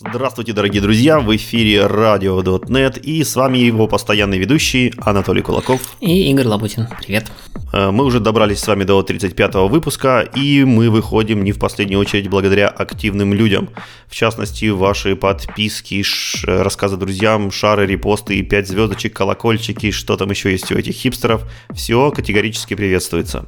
Здравствуйте, дорогие друзья! В эфире радио.нет и с вами его постоянный ведущий Анатолий Кулаков. И Игорь Лабутин. Привет. Э, мы уже добрались с вами до 35-го выпуска, и мы выходим не в последнюю очередь благодаря активным людям. В частности, ваши подписки, рассказы друзьям, шары, репосты, 5 звездочек, колокольчики, что там еще есть у этих хипстеров. Все категорически приветствуется.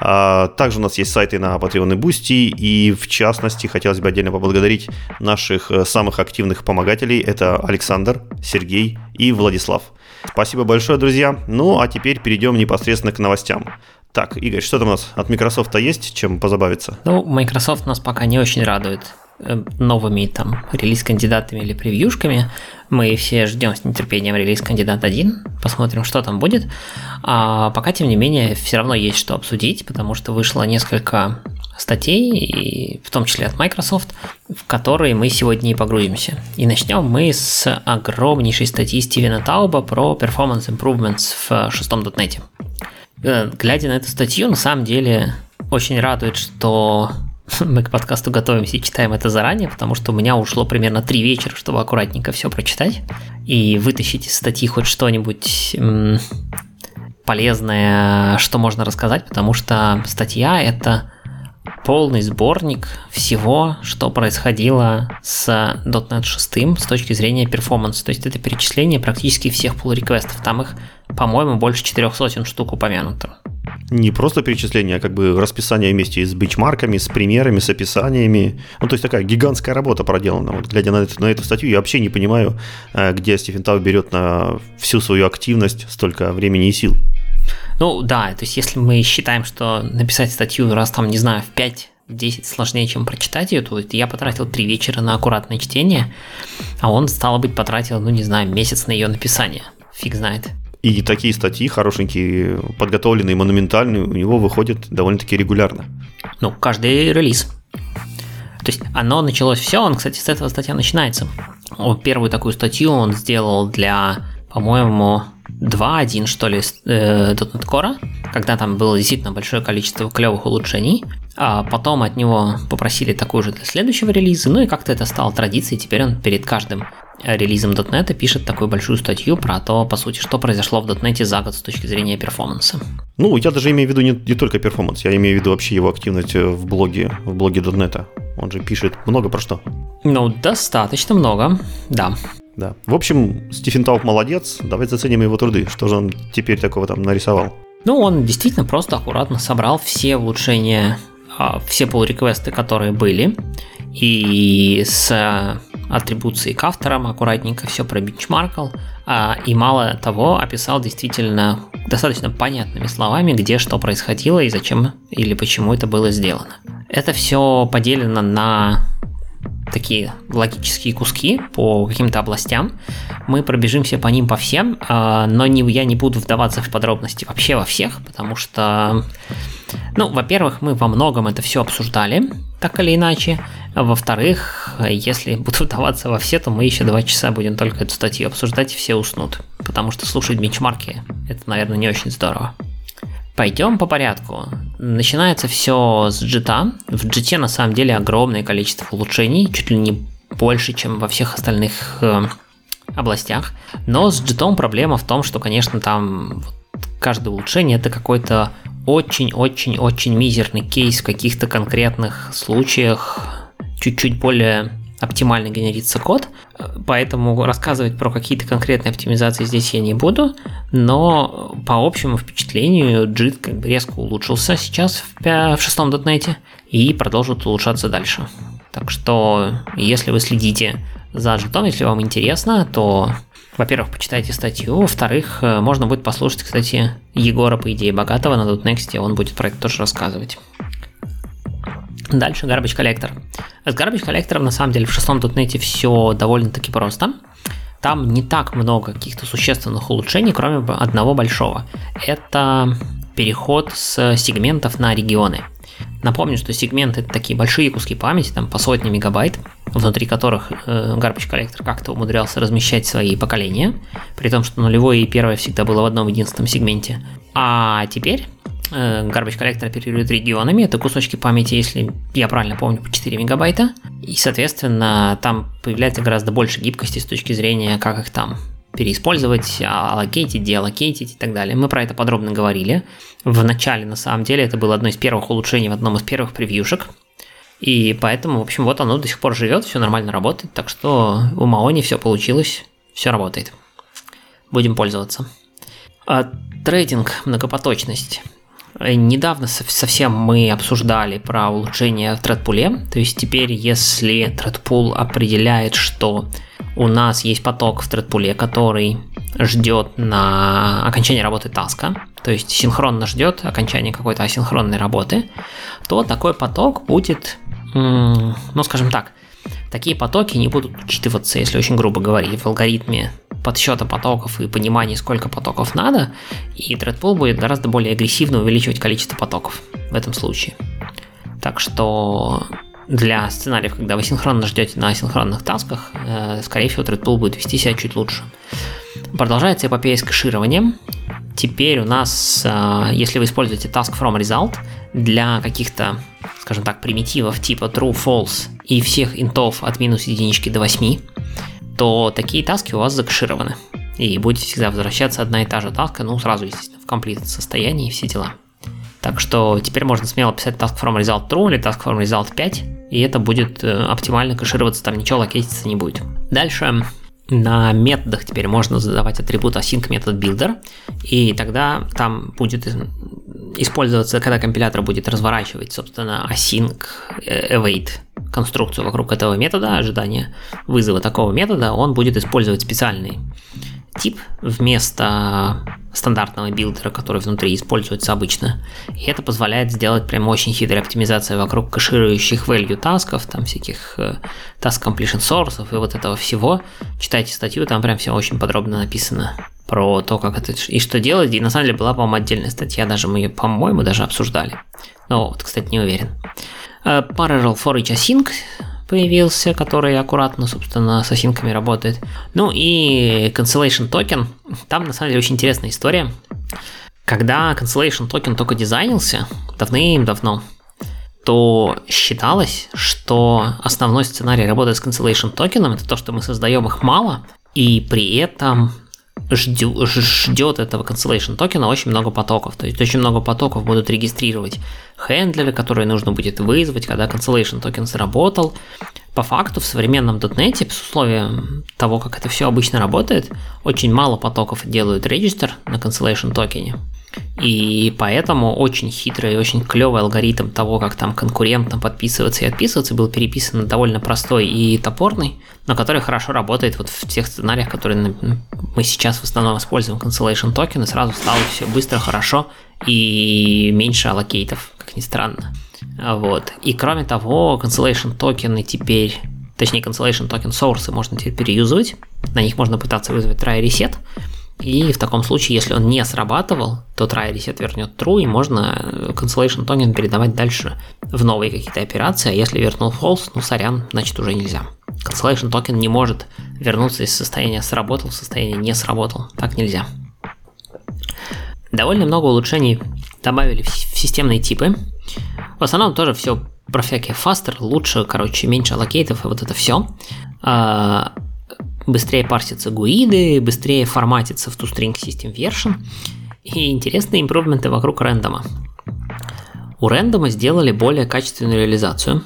А, также у нас есть сайты на Patreon и Boosty, и в частности хотелось бы отдельно поблагодарить наших э, самых активных помогателей. Это Александр, Сергей и Владислав. Спасибо большое, друзья. Ну, а теперь перейдем непосредственно к новостям. Так, Игорь, что там у нас от Microsoft есть, чем позабавиться? Ну, Microsoft нас пока не очень радует. Э, новыми там релиз-кандидатами или превьюшками. Мы все ждем с нетерпением релиз кандидат 1, посмотрим, что там будет. А пока, тем не менее, все равно есть что обсудить, потому что вышло несколько статей, и в том числе от Microsoft, в которые мы сегодня и погрузимся. И начнем мы с огромнейшей статьи Стивена Тауба про Performance Improvements в шестом дотнете. Э, глядя на эту статью, на самом деле очень радует, что мы к подкасту готовимся и читаем это заранее, потому что у меня ушло примерно три вечера, чтобы аккуратненько все прочитать. И вытащить из статьи хоть что-нибудь полезное, что можно рассказать, потому что статья это полный сборник всего, что происходило с .NET 6 с точки зрения перформанса. То есть это перечисление практически всех pull реквестов Там их, по-моему, больше четырех сотен штук упомянуто не просто перечисление, а как бы расписание вместе с бичмарками, с примерами, с описаниями. Ну, то есть такая гигантская работа проделана. Вот глядя на, эту, на эту статью, я вообще не понимаю, э, где Стивен Тау берет на всю свою активность столько времени и сил. Ну да, то есть если мы считаем, что написать статью раз там, не знаю, в 5 10 сложнее, чем прочитать ее, то я потратил 3 вечера на аккуратное чтение, а он, стало быть, потратил, ну не знаю, месяц на ее написание. Фиг знает. И такие статьи хорошенькие, подготовленные, монументальные, у него выходят довольно-таки регулярно. Ну, каждый релиз. То есть оно началось все, он, кстати, с этого статья начинается. Первую такую статью он сделал для, по-моему, 2.1, что ли, э, .NET Core, когда там было действительно большое количество клевых улучшений. А потом от него попросили такую же для следующего релиза, ну и как-то это стало традицией, теперь он перед каждым релизом .NET пишет такую большую статью про то, по сути, что произошло в .NET за год с точки зрения перформанса. Ну, я даже имею в виду не, не только перформанс, я имею в виду вообще его активность в блоге, в блоге .NET. Он же пишет много про что. Ну, достаточно много, да. Да. В общем, Стивен Тауп молодец, давайте заценим его труды. Что же он теперь такого там нарисовал? Ну, он действительно просто аккуратно собрал все улучшения, а, все pull реквесты которые были, и с атрибуции к авторам, аккуратненько все пробичмаркал, а, и мало того, описал действительно достаточно понятными словами, где что происходило и зачем или почему это было сделано. Это все поделено на такие логические куски по каким-то областям. Мы пробежимся по ним по всем, а, но не, я не буду вдаваться в подробности вообще во всех, потому что, ну, во-первых, мы во многом это все обсуждали, так или иначе. Во-вторых, если буду вдаваться во все, то мы еще два часа будем только эту статью обсуждать, и все уснут. Потому что слушать бенчмарки – это, наверное, не очень здорово. Пойдем по порядку. Начинается все с джита. В джите на самом деле огромное количество улучшений, чуть ли не больше, чем во всех остальных э, областях. Но с джитом проблема в том, что, конечно, там каждое улучшение это какой-то очень-очень-очень мизерный кейс в каких-то конкретных случаях, чуть-чуть более оптимально генерится код, поэтому рассказывать про какие-то конкретные оптимизации здесь я не буду, но по общему впечатлению JIT как бы резко улучшился сейчас в, в шестом дотнете и продолжит улучшаться дальше. Так что, если вы следите за JIT, если вам интересно, то, во-первых, почитайте статью, во-вторых, можно будет послушать, кстати, Егора, по идее, Богатого на .next, он будет про это тоже рассказывать. Дальше Garbage Collector. С Garbage Collector на самом деле в шестом .NET все довольно-таки просто. Там не так много каких-то существенных улучшений, кроме одного большого. Это переход с сегментов на регионы. Напомню, что сегменты это такие большие куски памяти, там по сотни мегабайт, внутри которых э, Garbage Collector как-то умудрялся размещать свои поколения, при том, что нулевое и первое всегда было в одном единственном сегменте. А теперь Garbage Collector оперирует регионами. Это кусочки памяти, если я правильно помню, по 4 мегабайта. И, соответственно, там появляется гораздо больше гибкости с точки зрения, как их там переиспользовать, аллокейтить, деаллокейтить и так далее. Мы про это подробно говорили. В начале, на самом деле, это было одно из первых улучшений в одном из первых превьюшек. И поэтому, в общем, вот оно до сих пор живет, все нормально работает. Так что у Маони все получилось, все работает. Будем пользоваться. А, трейдинг, многопоточность. Недавно совсем мы обсуждали про улучшение в. То есть теперь, если тредпул определяет, что у нас есть поток в тредпуле, который ждет на окончание работы таска, то есть синхронно ждет окончания какой-то асинхронной работы, то такой поток будет, ну скажем так, такие потоки не будут учитываться, если очень грубо говорить, в алгоритме подсчета потоков и понимания, сколько потоков надо, и Threadpool будет гораздо более агрессивно увеличивать количество потоков в этом случае. Так что для сценариев, когда вы синхронно ждете на асинхронных тасках, э, скорее всего, Threadpool будет вести себя чуть лучше. Продолжается эпопея с кэшированием. Теперь у нас, э, если вы используете task from result для каких-то, скажем так, примитивов типа true, false и всех интов от минус единички до 8, то такие таски у вас закэшированы. И будете всегда возвращаться одна и та же таска, ну, сразу, естественно, в комплит состоянии и все дела. Так что теперь можно смело писать task from result true или task from result 5, и это будет э, оптимально кэшироваться, там ничего локейтиться не будет. Дальше на методах теперь можно задавать атрибут async метод builder, и тогда там будет использоваться, когда компилятор будет разворачивать, собственно, async э, await конструкцию вокруг этого метода, ожидания вызова такого метода, он будет использовать специальный тип вместо стандартного билдера, который внутри используется обычно. И это позволяет сделать прям очень хитрую оптимизацию вокруг кэширующих value тасков, там всяких э, task completion source и вот этого всего. Читайте статью, там прям все очень подробно написано про то, как это и что делать. И на самом деле была, по-моему, отдельная статья, даже мы ее, по-моему, даже обсуждали. Но вот, кстати, не уверен. Э, Parallel for each async появился, который аккуратно, собственно, с осинками работает. Ну и Cancellation Token. Там, на самом деле, очень интересная история. Когда Cancellation Token только дизайнился, давным-давно, то считалось, что основной сценарий работы с Cancellation Token это то, что мы создаем их мало, и при этом ждет этого cancellation токена очень много потоков. То есть очень много потоков будут регистрировать хендлеры, которые нужно будет вызвать, когда cancellation токен заработал. По факту в современном .NET с условием того, как это все обычно работает, очень мало потоков делают регистр на cancellation токене. И поэтому очень хитрый и очень клевый алгоритм того, как там конкурентно подписываться и отписываться, был переписан довольно простой и топорный, но который хорошо работает вот в тех сценариях, которые мы сейчас в основном используем cancellation токен, и сразу стало все быстро, хорошо и меньше allocate'ов, как ни странно. Вот. И кроме того, cancellation токены теперь точнее cancellation токен source можно теперь переюзывать, на них можно пытаться вызвать try reset, и в таком случае, если он не срабатывал, то try reset вернет true, и можно э, cancellation токен передавать дальше в новые какие-то операции, а если вернул false, ну сорян, значит уже нельзя. Cancellation токен не может вернуться из состояния сработал в состояние не сработал. Так нельзя. Довольно много улучшений добавили в системные типы. В основном тоже все про всякие faster, лучше, короче, меньше аллокейтов и вот это все. А, быстрее парсятся гуиды, быстрее форматится в toString System Version и интересные импровменты вокруг рендома. У рендома сделали более качественную реализацию,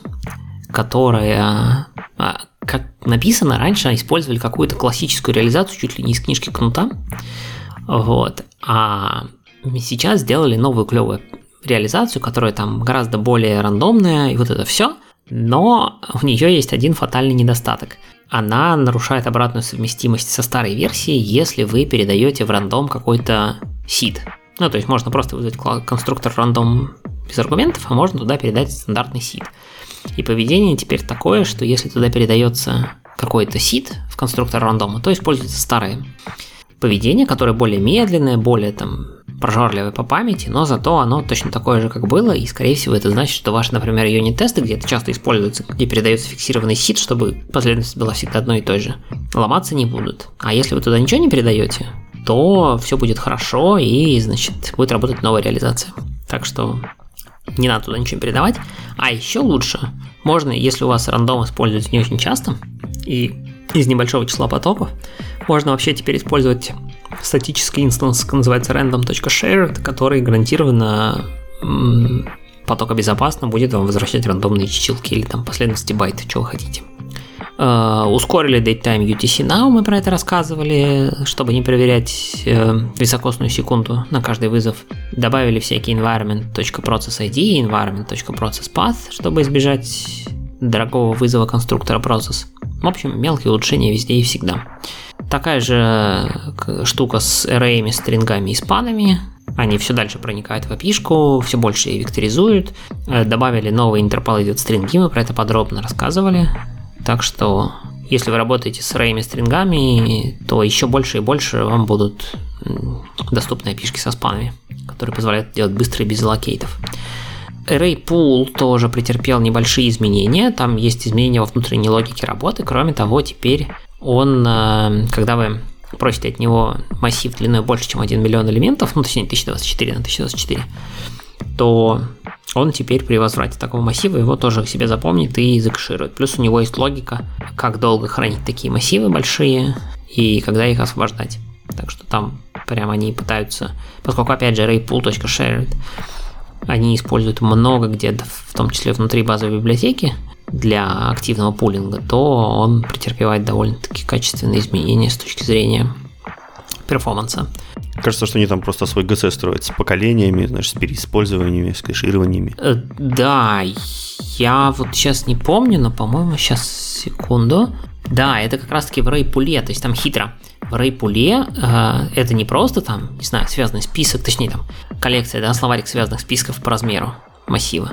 которая, а, как написано раньше, использовали какую-то классическую реализацию чуть ли не из книжки Кнута. Вот. А сейчас сделали новую клевую реализацию, которая там гораздо более рандомная и вот это все. Но у нее есть один фатальный недостаток – она нарушает обратную совместимость со старой версией, если вы передаете в рандом какой-то сид. Ну, то есть можно просто вызвать конструктор рандом без аргументов, а можно туда передать стандартный сид. И поведение теперь такое, что если туда передается какой-то сид в конструктор рандома, то используется старое поведение, которое более медленное, более там прожорливое по памяти, но зато оно точно такое же, как было, и, скорее всего, это значит, что ваши, например, юнит-тесты, где это часто используется, где передается фиксированный сид, чтобы последовательность была всегда одной и той же, ломаться не будут. А если вы туда ничего не передаете, то все будет хорошо, и, значит, будет работать новая реализация. Так что не надо туда ничего передавать. А еще лучше, можно, если у вас random используется не очень часто и из небольшого числа потоков, можно вообще теперь использовать статический инстанс, называется random.shared, который гарантированно потокобезопасно будет вам возвращать рандомные числики или там последовательности байт, вы хотите. Uh, ускорили datetime UTC Now, мы про это рассказывали, чтобы не проверять uh, високосную секунду на каждый вызов. Добавили всякие environment.process.id и environment.process.path, чтобы избежать дорогого вызова конструктора process. В общем, мелкие улучшения везде и всегда. Такая же штука с array, стрингами и спанами. Они все дальше проникают в API, все больше и векторизуют. Э, добавили новые interpolated стринги, мы про это подробно рассказывали. Так что, если вы работаете с array стрингами, то еще больше и больше вам будут доступны API со спанами, которые позволяют делать быстро и без allocate'ов. Array Pool тоже претерпел небольшие изменения. Там есть изменения во внутренней логике работы. Кроме того, теперь он, э, когда вы просите от него массив длиной больше, чем 1 миллион элементов, ну, точнее, 1024 на 1024, то он теперь при возврате такого массива его тоже к себе запомнит и закэширует. Плюс у него есть логика, как долго хранить такие массивы большие и когда их освобождать. Так что там прям они пытаются, поскольку опять же arraypool.shared, они используют много где, в том числе внутри базовой библиотеки, для активного пулинга, то он претерпевает довольно-таки качественные изменения с точки зрения перформанса. Кажется, что они там просто свой ГС строят с поколениями, знаешь, с переиспользованиями, с кэшированиями. Э, да, я вот сейчас не помню, но, по-моему, сейчас секунду. Да, это как раз-таки в рейпуле, то есть там хитро. Рейпуле э, это не просто там, не знаю, связанный список, точнее там коллекция, да, словарик связанных списков по размеру массива.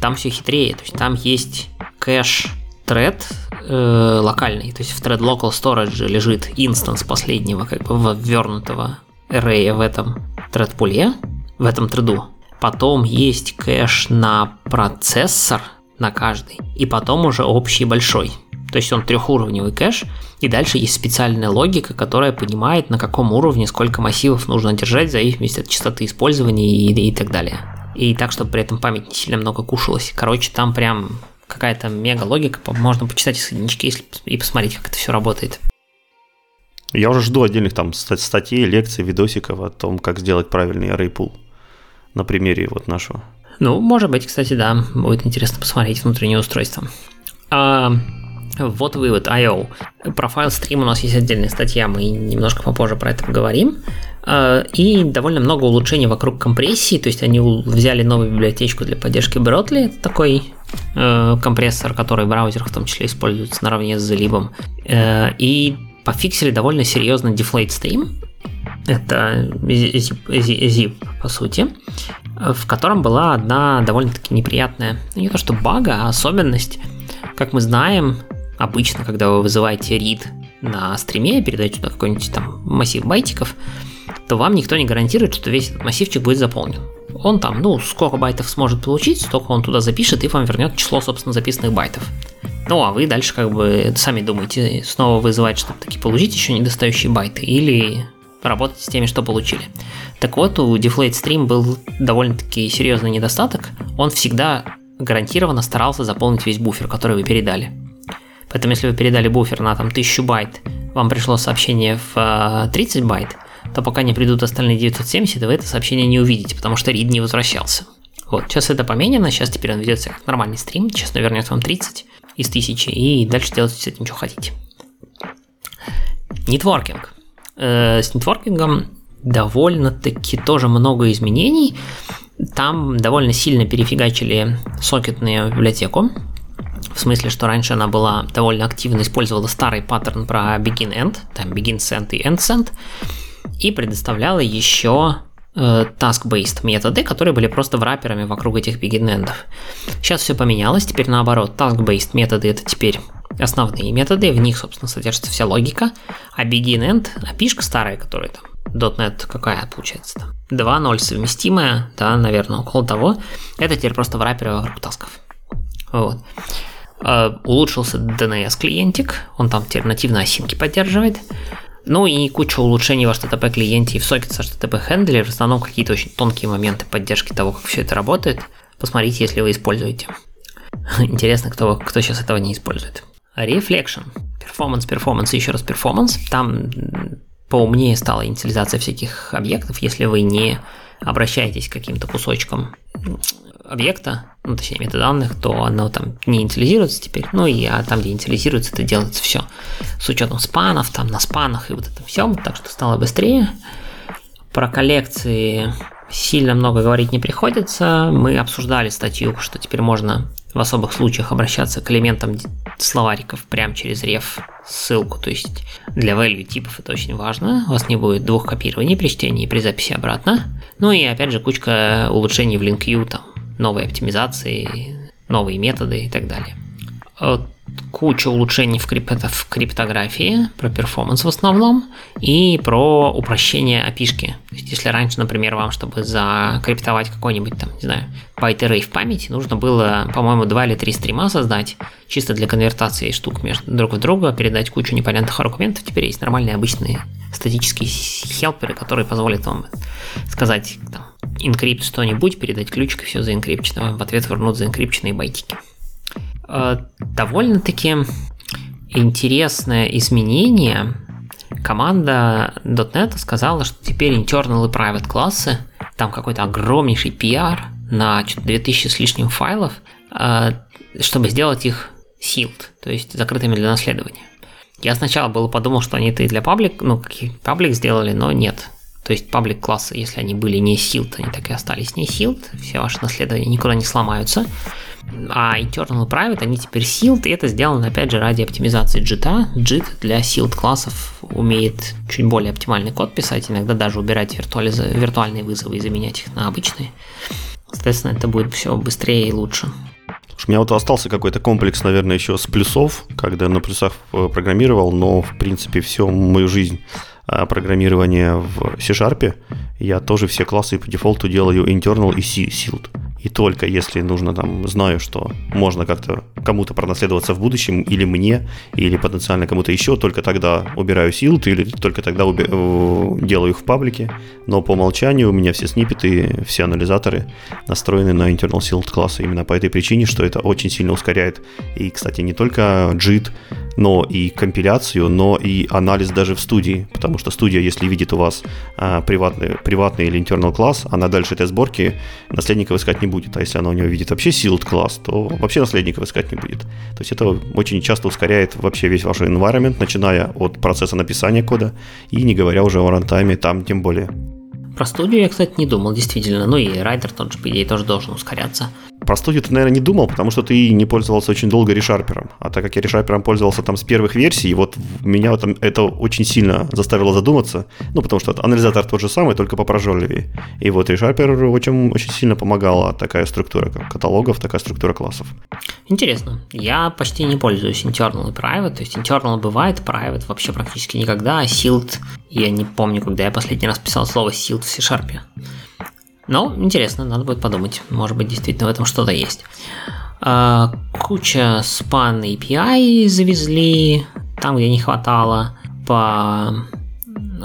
Там все хитрее, то есть там есть кэш тред э, локальный, то есть в thread local storage лежит инстанс последнего, как бы ввернутого array в этом thread пуле, в этом треду. Потом есть кэш на процессор на каждый, и потом уже общий большой. То есть он трехуровневый кэш, и дальше есть специальная логика, которая понимает, на каком уровне сколько массивов нужно держать в зависимости от частоты использования и, и так далее. И так, чтобы при этом память не сильно много кушалась. Короче, там прям какая-то мега логика, можно почитать исходнички и посмотреть, как это все работает. Я уже жду отдельных там статей, лекций, видосиков о том, как сделать правильный array pool на примере вот нашего. Ну, может быть, кстати, да, будет интересно посмотреть внутреннее устройство. А, вот вывод I.O. Про файл стрим у нас есть отдельная статья, мы немножко попозже про это поговорим. А, и довольно много улучшений вокруг компрессии, то есть они взяли новую библиотечку для поддержки Brotli, такой э, компрессор, который в браузерах в том числе используется наравне с Zlib. Э, и пофиксили довольно серьезно Deflate Stream, это zip, gzip, по сути, в котором была одна довольно-таки неприятная, не то что бага, а особенность. Как мы знаем, обычно, когда вы вызываете read на стриме, передаете туда какой-нибудь там массив байтиков, то вам никто не гарантирует, что весь этот массивчик будет заполнен. Он там, ну, сколько байтов сможет получить, столько он туда запишет и вам вернет число, собственно, записанных байтов. Ну, а вы дальше как бы сами думаете, снова вызывать, чтобы таки получить еще недостающие байты, или работать с теми, что получили. Так вот, у Deflate Stream был довольно-таки серьезный недостаток. Он всегда гарантированно старался заполнить весь буфер, который вы передали. Поэтому если вы передали буфер на там 1000 байт, вам пришло сообщение в 30 а, байт, то пока не придут остальные 970, вы это сообщение не увидите, потому что read не возвращался. Вот, сейчас это поменяно, сейчас теперь он ведется как нормальный стрим, сейчас вернет вам 30 из 1000, и дальше делайте с этим, что хотите. Нетворкинг. Э, с нетворкингом довольно-таки тоже много изменений. Там довольно сильно перефигачили сокетную библиотеку, в смысле, что раньше она была довольно активно использовала старый паттерн про begin-end, там begin-send и end-send, и предоставляла еще э, task-based методы, которые были просто враперами вокруг этих begin-endов. Сейчас все поменялось, теперь наоборот, task-based методы это теперь основные методы, в них, собственно, содержится вся логика, а begin-end, API старая, которая там .NET какая получается там? 2.0 совместимая, да, наверное, около того. Это теперь просто враперы вокруг тасков. Вот. Uh, улучшился DNS клиентик, он там теперь нативно осинки поддерживает. Ну и куча улучшений в HTTP клиенте и в сокет с HTTP хендлер, в основном какие-то очень тонкие моменты поддержки того, как все это работает. Посмотрите, если вы используете. Интересно, кто, кто сейчас этого не использует. Reflection. Performance, performance еще раз performance. Там поумнее стала инициализация всяких объектов, если вы не обращаетесь к каким-то кусочкам объекта, ну, точнее, метаданных, то оно там не инициализируется теперь. Ну, и а там, где инициализируется, это делается все с учетом спанов, там на спанах и вот это все, так что стало быстрее. Про коллекции сильно много говорить не приходится. Мы обсуждали статью, что теперь можно в особых случаях обращаться к элементам словариков прямо через реф ссылку. То есть для value типов это очень важно. У вас не будет двух копирований при чтении и при записи обратно. Ну и опять же кучка улучшений в LinkU, там новые оптимизации, новые методы и так далее куча улучшений в, крип... в криптографии, про перформанс в основном, и про упрощение апишки. То есть, если раньше, например, вам, чтобы закриптовать какой-нибудь там, не знаю, байт в памяти, нужно было, по-моему, два или три стрима создать, чисто для конвертации штук между друг в друга, передать кучу непонятных аргументов, теперь есть нормальные обычные статические хелперы, которые позволят вам сказать, там, encrypt что-нибудь, передать ключик и все заинкрипчено, в ответ вернуть заинкрипченные байтики. Э, довольно-таки интересное изменение. Команда .NET сказала, что теперь internal и private классы, там какой-то огромнейший PR на 2000 с лишним файлов, э, чтобы сделать их sealed, то есть закрытыми для наследования. Я сначала было подумал, что они это и для паблик, ну, паблик сделали, но нет. То есть паблик классы, если они были не sealed, они так и остались не sealed, все ваши наследования никуда не сломаются. А internal private, они теперь sealed, и это сделано, опять же, ради оптимизации JIT. JIT для sealed классов умеет чуть более оптимальный код писать, иногда даже убирать виртуализ... виртуальные вызовы и заменять их на обычные. Соответственно, это будет все быстрее и лучше. У меня вот остался какой-то комплекс, наверное, еще с плюсов, когда на плюсах э, программировал, но, в принципе, всю мою жизнь программирования в C-Sharp, я тоже все классы по дефолту делаю internal и sealed и только если нужно там, знаю, что можно как-то кому-то пронаследоваться в будущем, или мне, или потенциально кому-то еще, только тогда убираю силд, или только тогда уби- э, делаю их в паблике. Но по умолчанию у меня все сниппеты, все анализаторы настроены на internal sealed классы. Именно по этой причине, что это очень сильно ускоряет. И, кстати, не только JIT, но и компиляцию, но и анализ даже в студии, потому что студия, если видит у вас а, приватный, приватный или internal класс, она дальше этой сборки наследников искать не будет, а если она у него видит вообще sealed класс, то вообще наследников искать не будет. То есть это очень часто ускоряет вообще весь ваш environment, начиная от процесса написания кода и не говоря уже о рантайме, там тем более. Про студию я, кстати, не думал, действительно. Ну и райдер тот же, по идее, тоже должен ускоряться. Про студию ты, наверное, не думал, потому что ты не пользовался очень долго решарпером. А так как я решарпером пользовался там с первых версий, вот меня там это очень сильно заставило задуматься. Ну, потому что анализатор тот же самый, только попрожорливее. И вот решарпер очень, очень сильно помогала такая структура каталогов, такая структура классов. Интересно. Я почти не пользуюсь internal и private. То есть internal бывает, private вообще практически никогда. А sealed, я не помню, когда я последний раз писал слово sealed в C-Sharp. Но интересно, надо будет подумать. Может быть, действительно в этом что-то есть. А, куча span API завезли, там, где не хватало, по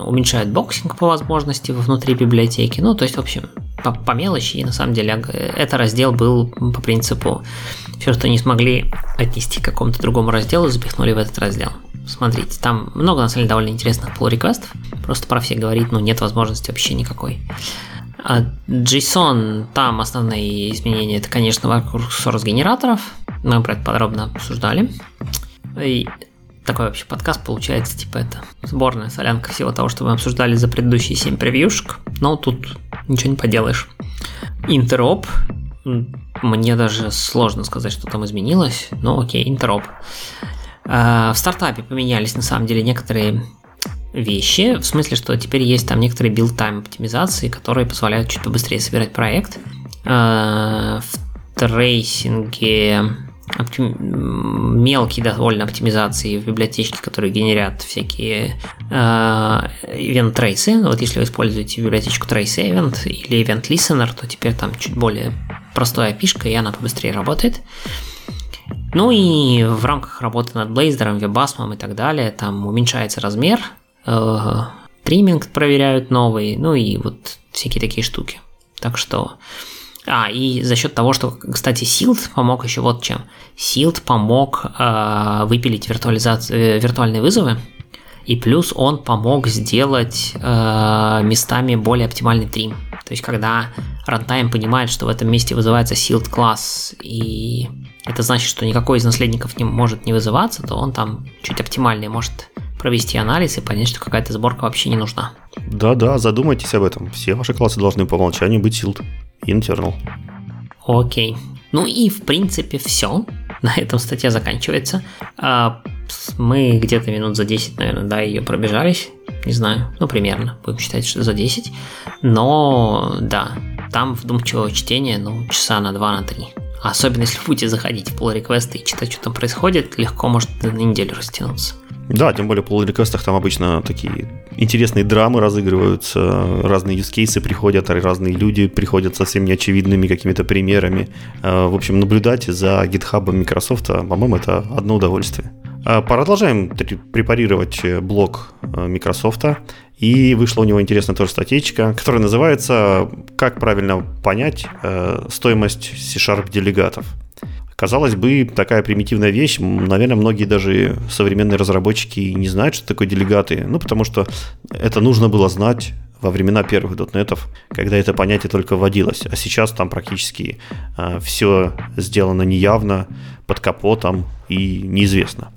уменьшают боксинг по возможности внутри библиотеки. Ну, то есть, в общем, по, по мелочи. И на самом деле этот раздел был по принципу все, что не смогли отнести к какому-то другому разделу, запихнули в этот раздел. Смотрите, там много, на самом деле, довольно интересных pull реквестов Просто про все говорить, ну, нет возможности вообще никакой. А JSON, там основные изменения, это, конечно, вокруг source генераторов. Мы про это подробно обсуждали. И такой вообще подкаст получается, типа это сборная солянка всего того, что мы обсуждали за предыдущие 7 превьюшек. Но тут ничего не поделаешь. Интероп. Мне даже сложно сказать, что там изменилось. Но окей, интероп. А, в стартапе поменялись на самом деле некоторые вещи, в смысле, что теперь есть там некоторые build-time оптимизации, которые позволяют чуть побыстрее собирать проект. А, в трейсинге оптим... мелкие довольно оптимизации в библиотечке, которые генерят всякие event trace'ы. Вот если вы используете библиотечку Trace Event или Event Listener, то теперь там чуть более простая апишка, и она побыстрее работает. Ну и в рамках работы над Blazor, WebAssembly и так далее, там уменьшается размер э, триминг проверяют новый, ну и вот всякие такие штуки. Так что А, и за счет того, что, кстати, Силд помог еще вот чем. Силд помог э, выпилить виртуализацию, э, виртуальные вызовы, и плюс он помог сделать э, местами более оптимальный трим. То есть, когда рантайм понимает, что в этом месте вызывается sealed класс, и это значит, что никакой из наследников не может не вызываться, то он там чуть оптимальнее может провести анализ и понять, что какая-то сборка вообще не нужна. Да-да, задумайтесь об этом. Все ваши классы должны по умолчанию быть sealed internal. Окей. Ну и в принципе все. На этом статья заканчивается. А, мы где-то минут за 10, наверное, да, ее пробежались. Не знаю, ну примерно, будем считать, что за 10. Но да, там вдумчивое чтение, ну, часа на 2 на 3. Особенно если будете заходить в pull реквесты и читать, что там происходит, легко может на неделю растянуться. Да, тем более в pull реквестах там обычно такие интересные драмы разыгрываются, разные юзкейсы приходят, разные люди приходят совсем неочевидными какими-то примерами. Э, в общем, наблюдать за гитхабом Microsoft, по-моему, это одно удовольствие. Э, продолжаем препарировать э, блок Microsoft. И вышла у него интересная тоже статейка, которая называется «Как правильно понять стоимость C-Sharp делегатов». Казалось бы, такая примитивная вещь, наверное, многие даже современные разработчики не знают, что такое делегаты, ну, потому что это нужно было знать во времена первых дотнетов, когда это понятие только вводилось. А сейчас там практически э, все сделано неявно, под капотом и неизвестно.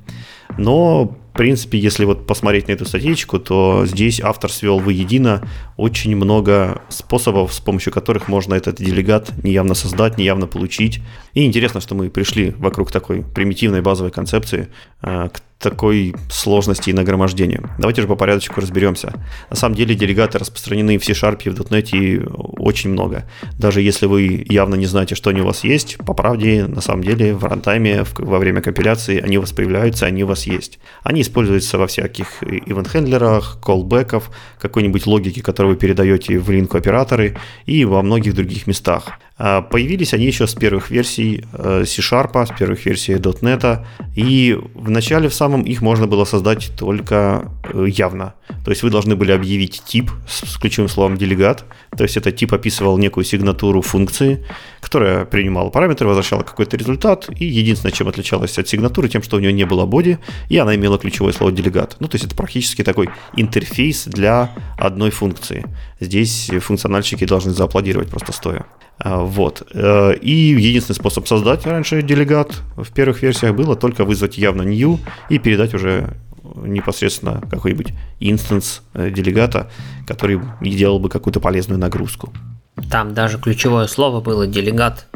Но, в принципе, если вот посмотреть на эту статейку, то здесь автор свел воедино очень много способов, с помощью которых можно этот делегат неявно создать, неявно получить. И интересно, что мы пришли вокруг такой примитивной базовой концепции э, к такой сложности и нагромождению. Давайте же по порядочку разберемся. На самом деле делегаты распространены в C-Sharp и в .NET очень много. Даже если вы явно не знаете, что они у вас есть, по правде, на самом деле, в рантайме, во время компиляции они у вас появляются, они у вас есть. Они используются во всяких event-хендлерах, callbackов, какой-нибудь логике, которую вы передаете в линку операторы и во многих других местах. А, появились они еще с первых версий э, C-Sharp, с первых версий .NET, и в начале в самом их можно было создать только э, явно. То есть вы должны были объявить тип с ключевым словом делегат, то есть этот тип описывал некую сигнатуру функции, которая принимала параметры, возвращала какой-то результат, и единственное, чем отличалась от сигнатуры, тем, что у нее не было боди, и она имела ключевое слово делегат. Ну, то есть это практически такой интерфейс для одной функции. Здесь функциональщики должны зааплодировать просто стоя. А, вот. Э, и единственный способ создать раньше делегат в первых версиях было только вызвать явно new и передать уже непосредственно какой-нибудь инстанс э, делегата, который делал бы какую-то полезную нагрузку. Там даже ключевое слово было delegate.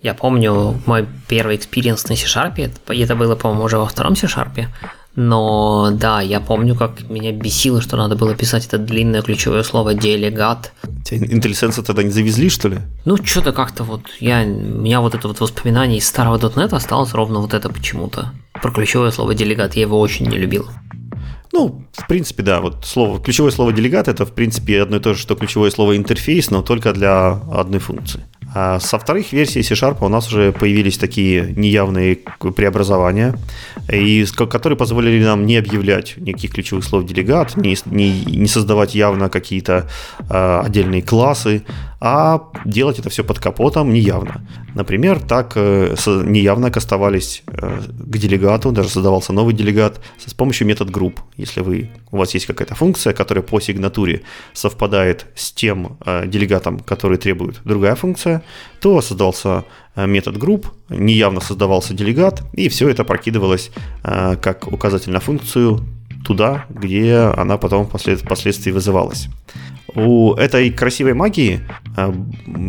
Я помню мой первый experience на C-Sharp, это было, по-моему, уже во втором C-Sharp, но да, я помню, как меня бесило, что надо было писать это длинное ключевое слово делегат. Тебя IntelliSense тогда не завезли, что ли? Ну, что-то как-то вот, я, у меня вот это вот воспоминание из старого .NET осталось ровно вот это почему-то. Про ключевое слово делегат, я его очень не любил. Ну, в принципе, да, вот слово, ключевое слово делегат это, в принципе, одно и то же, что ключевое слово интерфейс, но только для одной функции. А со вторых версий C-Sharp у нас уже появились такие неявные преобразования, и, которые позволили нам не объявлять никаких ключевых слов делегат, не, не, не создавать явно какие-то э, отдельные классы, а делать это все под капотом неявно. Например, так э, неявно кастовались э, к делегату, даже создавался новый делегат с помощью метод групп. Если вы, у вас есть какая-то функция, которая по сигнатуре совпадает с тем э, делегатом, который требует другая функция, то создался метод групп, неявно создавался делегат, и все это прокидывалось как указатель на функцию туда, где она потом впоследствии вызывалась. У этой красивой магии э,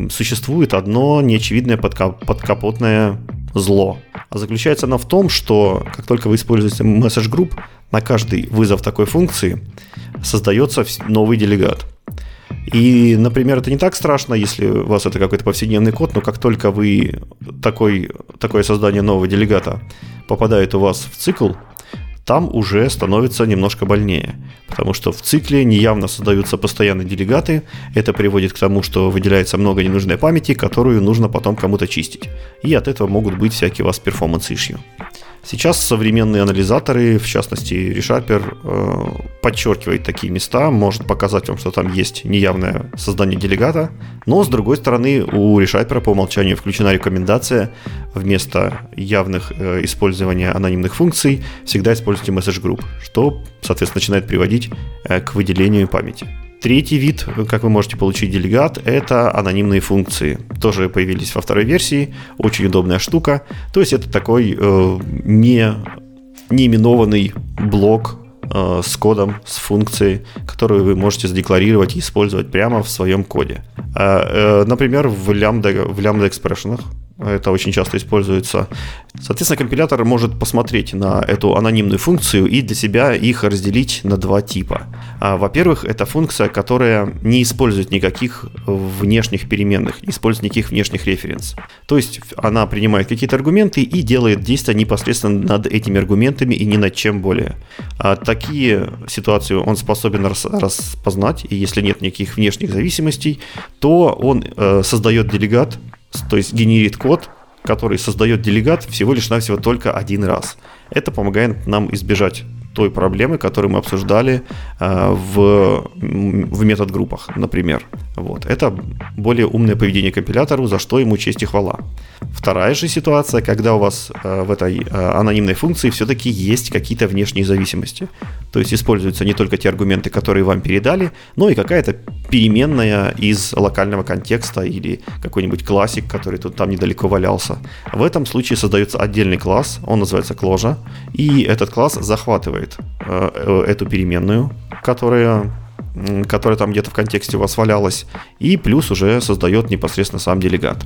существует одно неочевидное подкапотное зло. А заключается оно в том, что как только вы используете message group, на каждый вызов такой функции создается новый делегат. И, например, это не так страшно, если у вас это какой-то повседневный код, но как только вы такой, такое создание нового делегата попадает у вас в цикл, там уже становится немножко больнее, потому что в цикле неявно создаются постоянные делегаты, это приводит к тому, что выделяется много ненужной памяти, которую нужно потом кому-то чистить. И от этого могут быть всякие у вас перформанс issue. Сейчас современные анализаторы, в частности ReSharper, э, подчеркивает такие места, может показать вам, что там есть неявное создание делегата, но с другой стороны у ReSharper по умолчанию включена рекомендация. Вместо явных э, использования анонимных функций всегда используйте message group, что, соответственно, начинает приводить э, к выделению памяти. Третий вид, как вы можете получить делегат, это анонимные функции. Тоже появились во второй версии. Очень удобная штука. То есть это такой э, не, неименованный блок э, с кодом, с функцией, которую вы можете задекларировать и использовать прямо в своем коде. Э, э, например, в Lambda, в Lambda экспрессионах это очень часто используется. Соответственно, компилятор может посмотреть на эту анонимную функцию и для себя их разделить на два типа. А, во-первых, это функция, которая не использует никаких внешних переменных, не использует никаких внешних референс. То есть она принимает какие-то аргументы и делает действия непосредственно над этими аргументами и ни над чем более. А такие ситуации он способен распознать, и если нет никаких внешних зависимостей, то он э, создает делегат, то есть генерит код, который создает делегат всего лишь навсего только один раз. Это помогает нам избежать той проблемы, которую мы обсуждали э, в, в метод-группах, например. Вот. Это более умное поведение компилятору, за что ему честь и хвала. Вторая же ситуация, когда у вас э, в этой э, анонимной функции все-таки есть какие-то внешние зависимости. То есть используются не только те аргументы, которые вам передали, но и какая-то переменная из локального контекста или какой-нибудь классик, который тут там недалеко валялся. В этом случае создается отдельный класс, он называется Clojure, и этот класс захватывает э, эту переменную, которая которая там где-то в контексте у вас валялась, и плюс уже создает непосредственно сам делегат.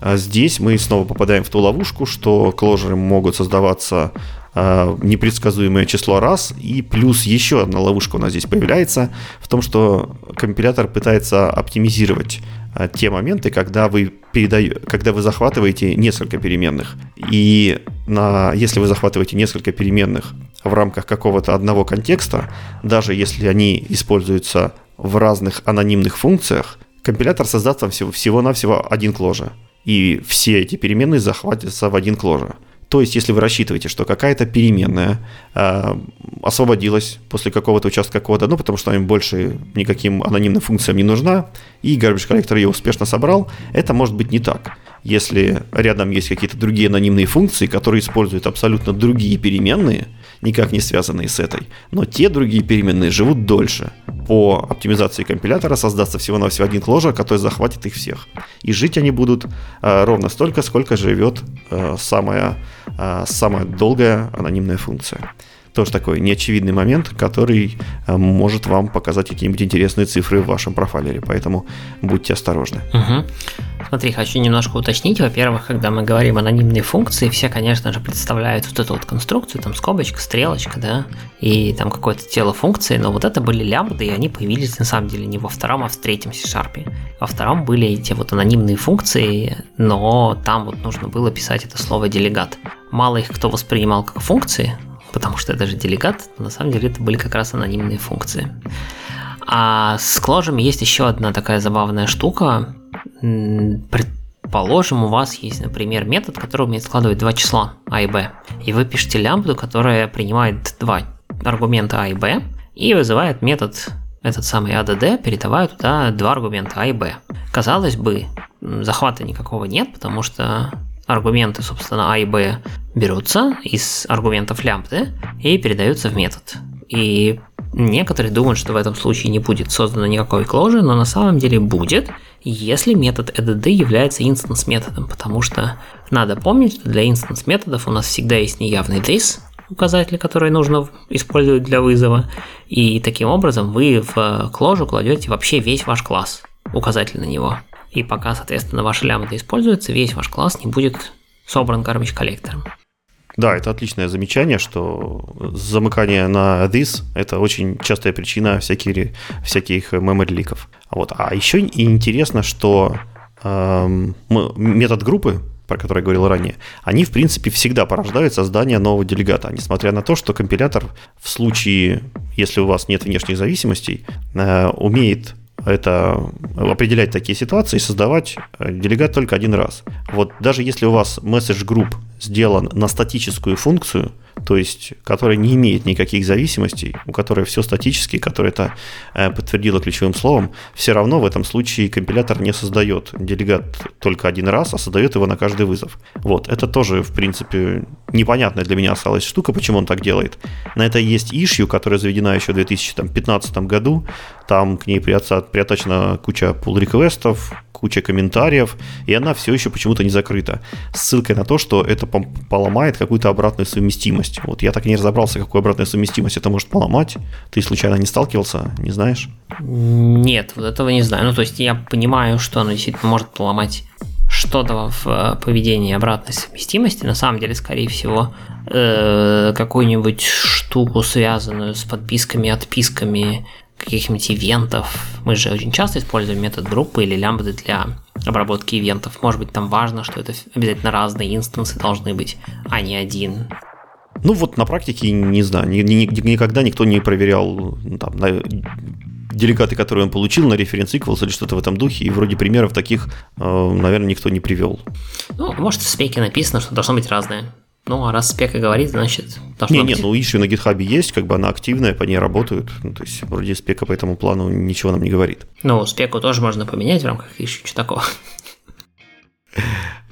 А здесь мы снова попадаем в ту ловушку, что кложеры могут создаваться э, непредсказуемое число раз, и плюс еще одна ловушка у нас здесь появляется в том, что компилятор пытается оптимизировать э, те моменты, когда вы, передаю, когда вы захватываете несколько переменных. И на, если вы захватываете несколько переменных в рамках какого-то одного контекста, даже если они используются в разных анонимных функциях, компилятор создаст вам всего, всего-навсего один кложа и все эти переменные захватятся в один кложер. То есть, если вы рассчитываете, что какая-то переменная э, освободилась после какого-то участка кода, ну, потому что им больше никаким анонимным функциям не нужна, и garbage коллектор ее успешно собрал, это может быть не так. Если рядом есть какие-то другие анонимные функции, которые используют абсолютно другие переменные, никак не связанные с этой. Но те другие переменные живут дольше. По оптимизации компилятора создастся всего-навсего один кложер, который захватит их всех. И жить они будут э, ровно столько, сколько живет э, самая, э, самая долгая анонимная функция тоже такой неочевидный момент, который э, может вам показать какие-нибудь интересные цифры в вашем профайлере, поэтому будьте осторожны. Угу. Смотри, хочу немножко уточнить. Во-первых, когда мы говорим анонимные функции, все, конечно же, представляют вот эту вот конструкцию, там скобочка, стрелочка, да, и там какое-то тело функции, но вот это были лямбды, и они появились на самом деле не во втором, а в третьем C-Sharp. Во втором были эти вот анонимные функции, но там вот нужно было писать это слово делегат. Мало их кто воспринимал как функции, потому что это же делегат, на самом деле это были как раз анонимные функции. А с кложами есть еще одна такая забавная штука. Предположим, у вас есть, например, метод, который умеет складывать два числа а и b, и вы пишете лямбду, которая принимает два аргумента а и b, и вызывает метод этот самый add, передавая туда два аргумента а и b. Казалось бы, захвата никакого нет, потому что аргументы, собственно, А и Б берутся из аргументов лямбды и передаются в метод. И некоторые думают, что в этом случае не будет создано никакой closure, но на самом деле будет, если метод add является инстанс методом, потому что надо помнить, что для инстанс методов у нас всегда есть неявный this, указатель, который нужно использовать для вызова, и таким образом вы в кложу кладете вообще весь ваш класс, указатель на него. И пока, соответственно, ваша лямбда используется, весь ваш класс не будет собран garbage коллектором. Да, это отличное замечание, что замыкание на this – это очень частая причина всяких, всяких memory ликов. Вот. А еще интересно, что эм, метод группы, про который я говорил ранее, они, в принципе, всегда порождают создание нового делегата, несмотря на то, что компилятор в случае, если у вас нет внешних зависимостей, э, умеет это определять такие ситуации и создавать э, делегат только один раз. Вот даже если у вас message group сделан на статическую функцию, то есть которая не имеет никаких зависимостей, у которой все статически, которая это э, подтвердила ключевым словом, все равно в этом случае компилятор не создает делегат только один раз, а создает его на каждый вызов. Вот, это тоже, в принципе, непонятная для меня осталась штука, почему он так делает. На это есть issue, которая заведена еще в 2015 году, там к ней приотачена куча pull реквестов куча комментариев, и она все еще почему-то не закрыта. С ссылкой на то, что это поломает какую-то обратную совместимость. Вот я так и не разобрался, какую обратную совместимость это может поломать. Ты случайно не сталкивался, не знаешь? Нет, вот этого не знаю. Ну, то есть я понимаю, что оно действительно может поломать что-то в э, поведении обратной совместимости, на самом деле, скорее всего, э, какую-нибудь штуку, связанную с подписками, отписками, каких-нибудь ивентов. Мы же очень часто используем метод группы или лямбды для обработки ивентов. Может быть, там важно, что это обязательно разные инстансы должны быть, а не один. Ну вот на практике, не знаю, ни, ни, никогда никто не проверял ну, там, на делегаты, которые он получил на референс equals или что-то в этом духе, и вроде примеров таких, э, наверное, никто не привел. Ну, может, в спеке написано, что должно быть разное. Ну, а раз спека говорит, значит, должно не, быть. Не, ну issue на GitHub есть, как бы она активная, по ней работают. Ну, то есть, вроде спека по этому плану ничего нам не говорит. Ну, спеку тоже можно поменять в рамках issue, что такого.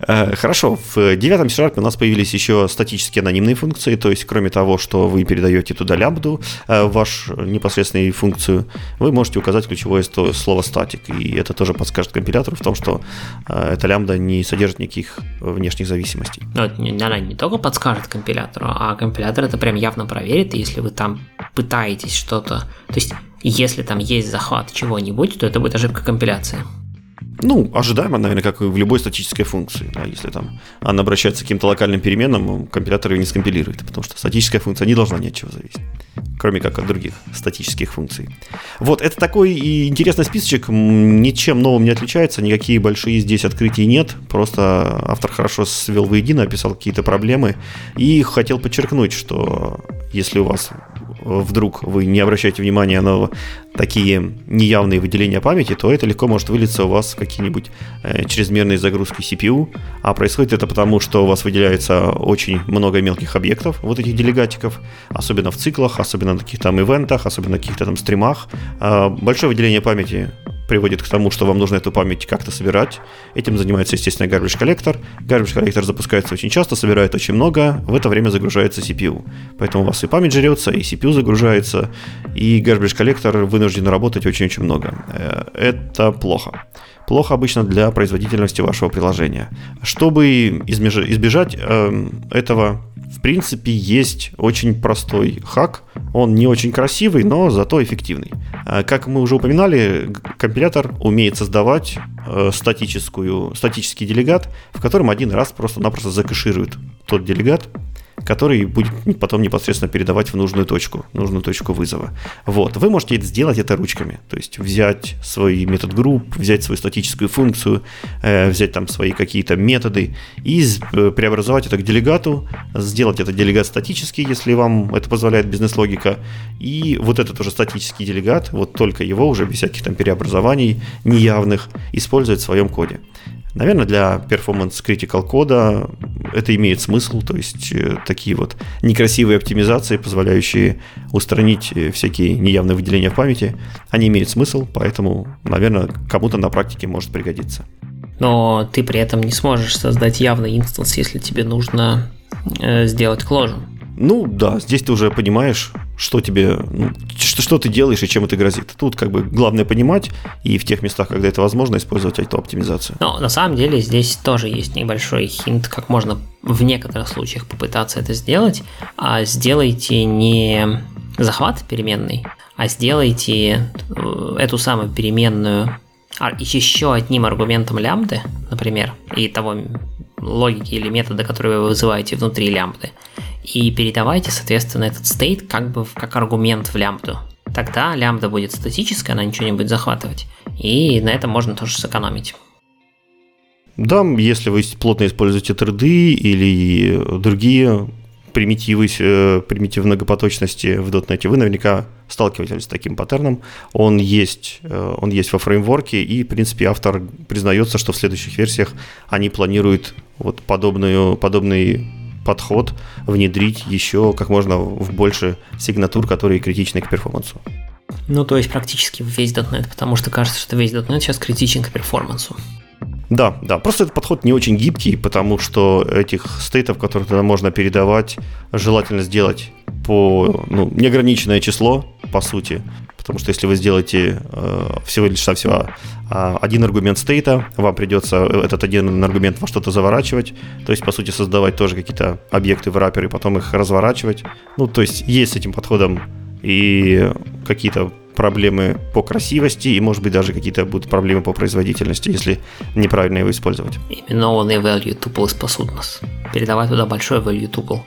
Э, хорошо, в девятом C у нас появились еще статические анонимные функции, то есть кроме того, что вы передаете туда лямбду, э, вашу непосредственную функцию, вы можете указать ключевое слово статик, и это тоже подскажет компилятору в том, что э, эта лямбда не содержит никаких внешних зависимостей. Но она не только подскажет компилятору, а компилятор это прям явно проверит, если вы там пытаетесь что-то, то есть если там есть захват чего-нибудь, то это будет ошибка компиляции. Ну, ожидаемо, наверное, как и в любой статической функции. Да, если там она обращается к каким-то локальным переменам, компилятор ее не скомпилирует, потому что статическая функция не должна ни от чего зависеть, кроме как от других статических функций. Вот, это такой интересный списочек, ничем новым не отличается, никакие большие здесь открытий нет, просто автор хорошо свел воедино, описал какие-то проблемы и хотел подчеркнуть, что если у вас вдруг вы не обращаете внимания на такие неявные выделения памяти, то это легко может вылиться у вас в какие-нибудь э, чрезмерные загрузки CPU. А происходит это потому, что у вас выделяется очень много мелких объектов, вот этих делегатиков, особенно в циклах, особенно на каких-то там ивентах, особенно на каких-то там стримах. Э, большое выделение памяти приводит к тому, что вам нужно эту память как-то собирать. Этим занимается, естественно, garbage collector. Garbage collector запускается очень часто, собирает очень много, в это время загружается CPU. Поэтому у вас и память жрется, и CPU загружается, и garbage collector вынужден работать очень-очень много. Э, это плохо. Плохо обычно для производительности вашего приложения. Чтобы избежать эм, этого в принципе, есть очень простой хак. Он не очень красивый, но зато эффективный. А, как мы уже упоминали, компилятор умеет создавать э, статическую, статический делегат, в котором один раз просто-напросто закэширует тот делегат, который будет потом непосредственно передавать в нужную точку, нужную точку вызова. Вот. Вы можете сделать это ручками, то есть взять свой метод групп, взять свою статическую функцию, э, взять там свои какие-то методы и э, преобразовать это к делегату, сделать это делегат статический, если вам это позволяет бизнес-логика, и вот этот уже статический делегат, вот только его уже без всяких там переобразований неявных использовать в своем коде. Наверное, для performance critical кода это имеет смысл, то есть э, такие вот некрасивые оптимизации, позволяющие устранить э, всякие неявные выделения в памяти, они имеют смысл, поэтому, наверное, кому-то на практике может пригодиться. Но ты при этом не сможешь создать явный инстанс, если тебе нужно э, сделать кложу. Ну да, здесь ты уже понимаешь, что тебе, ну, что, что ты делаешь и чем это грозит. Тут как бы главное понимать и в тех местах, когда это возможно, использовать автооптимизацию. Но на самом деле здесь тоже есть небольшой хинт, как можно в некоторых случаях попытаться это сделать. А сделайте не захват переменный, а сделайте э, эту самую переменную а еще одним аргументом лямбды, например, и того логики или метода, который вы вызываете внутри лямбды, и передавайте, соответственно, этот стейт как бы как аргумент в лямбду. Тогда лямбда будет статическая, она ничего не будет захватывать. И на этом можно тоже сэкономить. Да, если вы плотно используете треды или другие примитивы, э, примитив многопоточности в .NET, вы наверняка сталкивались с таким паттерном. Он есть, э, он есть во фреймворке, и, в принципе, автор признается, что в следующих версиях они планируют вот подобную, подобный подход внедрить еще как можно в больше сигнатур, которые критичны к перформансу. Ну, то есть практически весь .NET, потому что кажется, что весь .NET сейчас критичен к перформансу. Да, да, просто этот подход не очень гибкий, потому что этих стейтов, которые туда можно передавать, желательно сделать по ну, неограниченное число, по сути. Потому что если вы сделаете э, всего лишь совсем э, один аргумент стейта, вам придется этот один аргумент во что-то заворачивать, то есть, по сути, создавать тоже какие-то объекты в раппере, потом их разворачивать. Ну, то есть, есть с этим подходом и какие-то проблемы по красивости, и, может быть, даже какие-то будут проблемы по производительности, если неправильно его использовать. Именованный value tuple спасут нас. Передавать туда большой value tuple.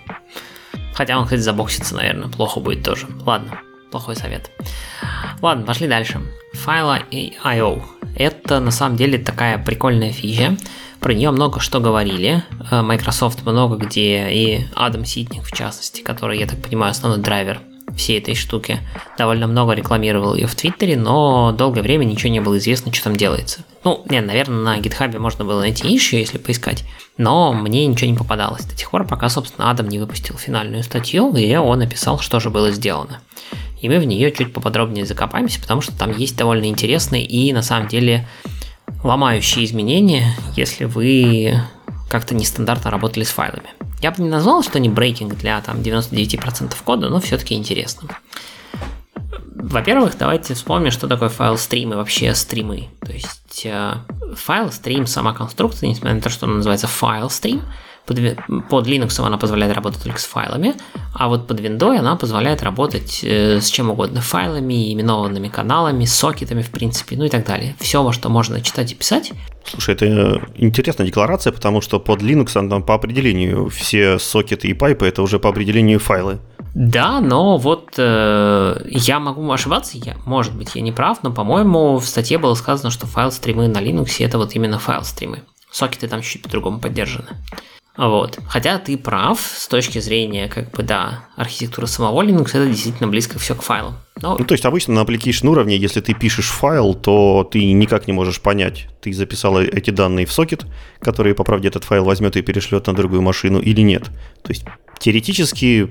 Хотя он, кстати, забоксится, наверное. Плохо будет тоже. Ладно, плохой совет. Ладно, пошли дальше. Файла IO. Это на самом деле такая прикольная фича. Про нее много что говорили. Э, Microsoft много где, и Адам Ситник в частности, который, я так понимаю, основной драйвер всей этой штуки. Довольно много рекламировал ее в Твиттере, но долгое время ничего не было известно, что там делается. Ну, не, наверное, на гитхабе можно было найти еще, если поискать, но мне ничего не попадалось до тех пор, пока, собственно, Адам не выпустил финальную статью, где он написал, что же было сделано. И мы в нее чуть поподробнее закопаемся, потому что там есть довольно интересные и, на самом деле, ломающие изменения, если вы как-то нестандартно работали с файлами. Я бы не назвал, что они брейкинг для там 99% кода, но все-таки интересно. Во-первых, давайте вспомним, что такое файл стрим и вообще стримы. То есть э, FileStream, сама конструкция, несмотря на то, что она называется FileStream, под, под Linux она позволяет работать только с файлами, а вот под Windows она позволяет работать э, с чем угодно, файлами, именованными каналами, сокетами, в принципе, ну и так далее. Все, во что можно читать и писать. Слушай, это интересная декларация, потому что под Linux там по определению все сокеты и пайпы это уже по определению файлы. Да, но вот э, я могу ошибаться, я, может быть, я не прав, но, по-моему, в статье было сказано, что FileStream'ы на Linux это вот именно файл стримы. Сокеты там чуть по-другому поддержаны. Вот. Хотя ты прав с точки зрения, как бы, да, архитектуры самого Linux, это действительно близко все к файлу. Но... Ну, то есть обычно на application уровне, если ты пишешь файл, то ты никак не можешь понять, ты записал эти данные в сокет, который, по правде, этот файл возьмет и перешлет на другую машину или нет. То есть теоретически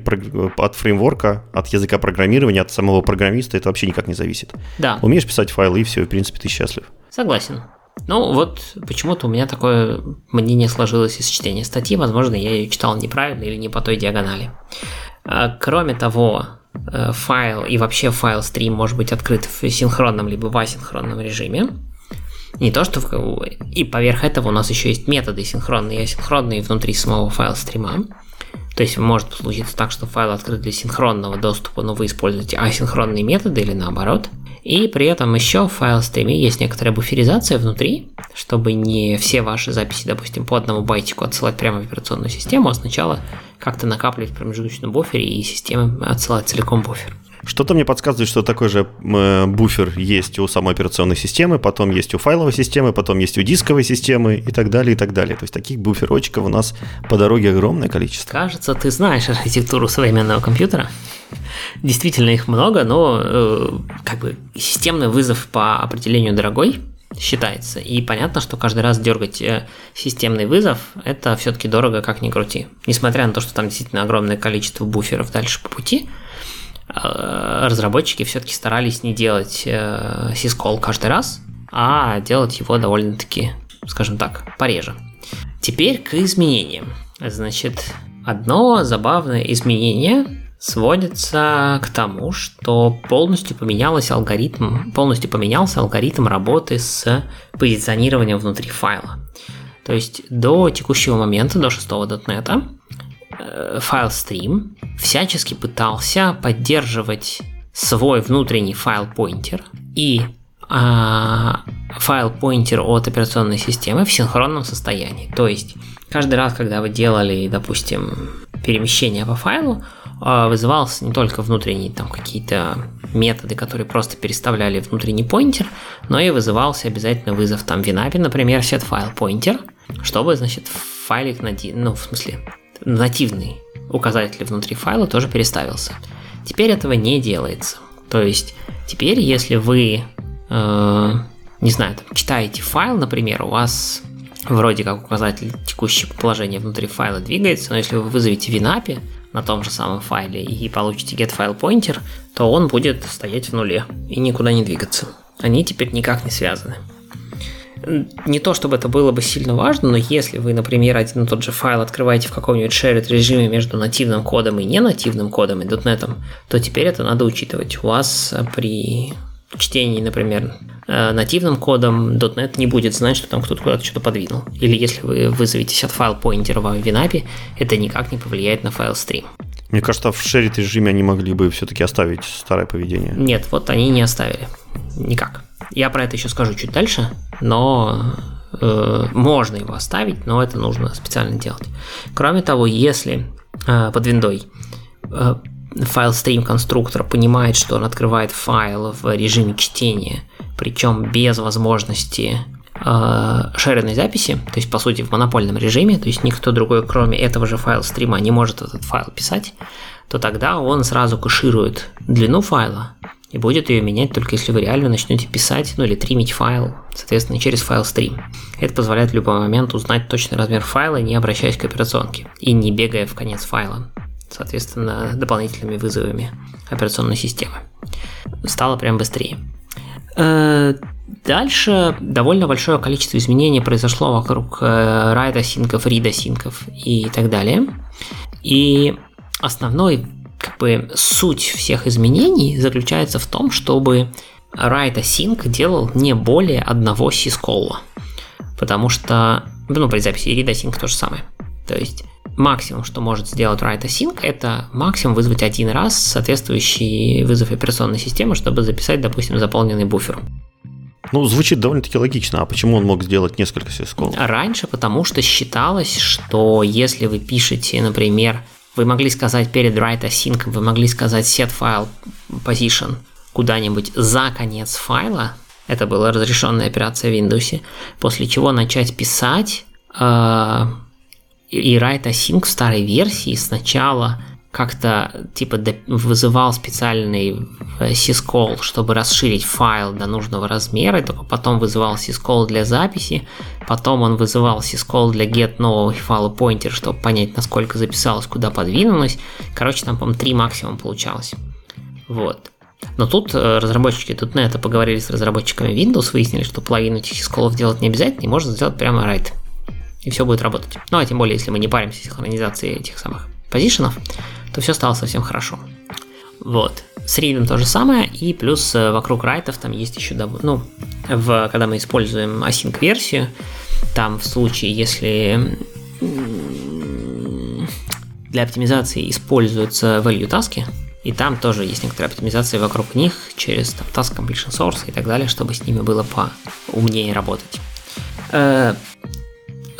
от фреймворка, от языка программирования, от самого программиста это вообще никак не зависит. Да. Умеешь писать файлы, и все, в принципе, ты счастлив. Согласен. Ну, вот почему-то у меня такое мнение сложилось из чтения статьи. Возможно, я ее читал неправильно или не по той диагонали. А, кроме того, э, файл и вообще файл стрим может быть открыт в синхронном либо в асинхронном режиме. Не то, что в... И поверх этого у нас еще есть методы синхронные и асинхронные внутри самого файла стрима. То есть может случиться так, что файл открыт для синхронного доступа, но вы используете асинхронные методы или наоборот. И при этом еще в файл стриме есть некоторая буферизация внутри, чтобы не все ваши записи, допустим, по одному байтику отсылать прямо в операционную систему, а сначала как-то накапливать в буфере и система отсылать целиком буфер. Что-то мне подсказывает, что такой же э, буфер есть у самой операционной системы, потом есть у файловой системы, потом есть у дисковой системы и так далее, и так далее. То есть таких буферочков у нас по дороге огромное количество. Кажется, ты знаешь архитектуру современного компьютера. Действительно их много, но э, как бы системный вызов по определению дорогой считается. И понятно, что каждый раз дергать э, системный вызов это все-таки дорого, как ни крути. Несмотря на то, что там действительно огромное количество буферов дальше по пути, разработчики все-таки старались не делать э, syscall каждый раз, а делать его довольно-таки, скажем так, пореже. Теперь к изменениям. Значит, одно забавное изменение сводится к тому, что полностью поменялся алгоритм, полностью поменялся алгоритм работы с позиционированием внутри файла. То есть до текущего момента, до 6.NET, э, файл stream всячески пытался поддерживать свой внутренний файл поинтер и а, файл поинтер от операционной системы в синхронном состоянии. То есть каждый раз, когда вы делали, допустим, перемещение по файлу, а, вызывался не только внутренние там какие-то методы, которые просто переставляли внутренний поинтер, но и вызывался обязательно вызов там винаби, например, set file pointer, чтобы, значит, файлик, нади... ну, в смысле, нативный указатель внутри файла тоже переставился. Теперь этого не делается. То есть теперь, если вы, э, не знаю, там, читаете файл, например, у вас вроде как указатель текущего положения внутри файла двигается, но если вы вызовете WinAPI на том же самом файле и получите getFilePointer, то он будет стоять в нуле и никуда не двигаться. Они теперь никак не связаны. Не то чтобы это было бы сильно важно, но если вы, например, один и тот же файл открываете в каком-нибудь shared режиме между нативным кодом и ненативным кодом и .NET, то теперь это надо учитывать. У вас при чтении, например, э, нативным кодом .NET не будет знать, что там кто-то куда-то что-то подвинул. Или если вы вызоветесь от файл поинтера в WinAPI, это никак не повлияет на файл стрим. Мне кажется, в шерит режиме они могли бы все-таки оставить старое поведение. Нет, вот они не оставили. Никак. Я про это еще скажу чуть дальше, но э, можно его оставить, но это нужно специально делать. Кроме того, если э, под виндой э, файл стрим конструктора понимает, что он открывает файл в режиме чтения, причем без возможности э, записи, то есть по сути в монопольном режиме, то есть никто другой, кроме этого же файла стрима, не может этот файл писать, то тогда он сразу кэширует длину файла и будет ее менять только если вы реально начнете писать, ну или тримить файл, соответственно, через файл стрим. Это позволяет в любой момент узнать точный размер файла, не обращаясь к операционке и не бегая в конец файла соответственно, дополнительными вызовами операционной системы. Стало прям быстрее. Э, дальше довольно большое количество изменений произошло вокруг э, райда-синков, рида-синков и так далее. И основной как бы суть всех изменений заключается в том, чтобы write-async делал не более одного сискола. Потому что, ну, при записи read-async то же самое. То есть максимум, что может сделать write async, это максимум вызвать один раз соответствующий вызов операционной системы, чтобы записать, допустим, заполненный буфер. Ну, звучит довольно-таки логично. А почему он мог сделать несколько сисков? Раньше, потому что считалось, что если вы пишете, например, вы могли сказать перед write async, вы могли сказать set file position куда-нибудь за конец файла, это была разрешенная операция в Windows, после чего начать писать, э, и write async в старой версии сначала как-то типа вызывал специальный э, syscall, чтобы расширить файл до нужного размера, и только потом вызывал syscall для записи, потом он вызывал syscall для get нового файла pointer, чтобы понять, насколько записалось, куда подвинулось. Короче, там, по-моему, три максимум получалось. Вот. Но тут э, разработчики тут на это поговорили с разработчиками Windows, выяснили, что половину этих сисколов делать не обязательно, и можно сделать прямо write и все будет работать. Ну а тем более, если мы не паримся синхронизацией этих самых позишенов, то все стало совсем хорошо. Вот. С ридом то же самое, и плюс э, вокруг райтов там есть еще, ну, в, когда мы используем async версию, там в случае, если для оптимизации используются value таски, и там тоже есть некоторая оптимизация вокруг них через там, task completion source и так далее, чтобы с ними было поумнее работать.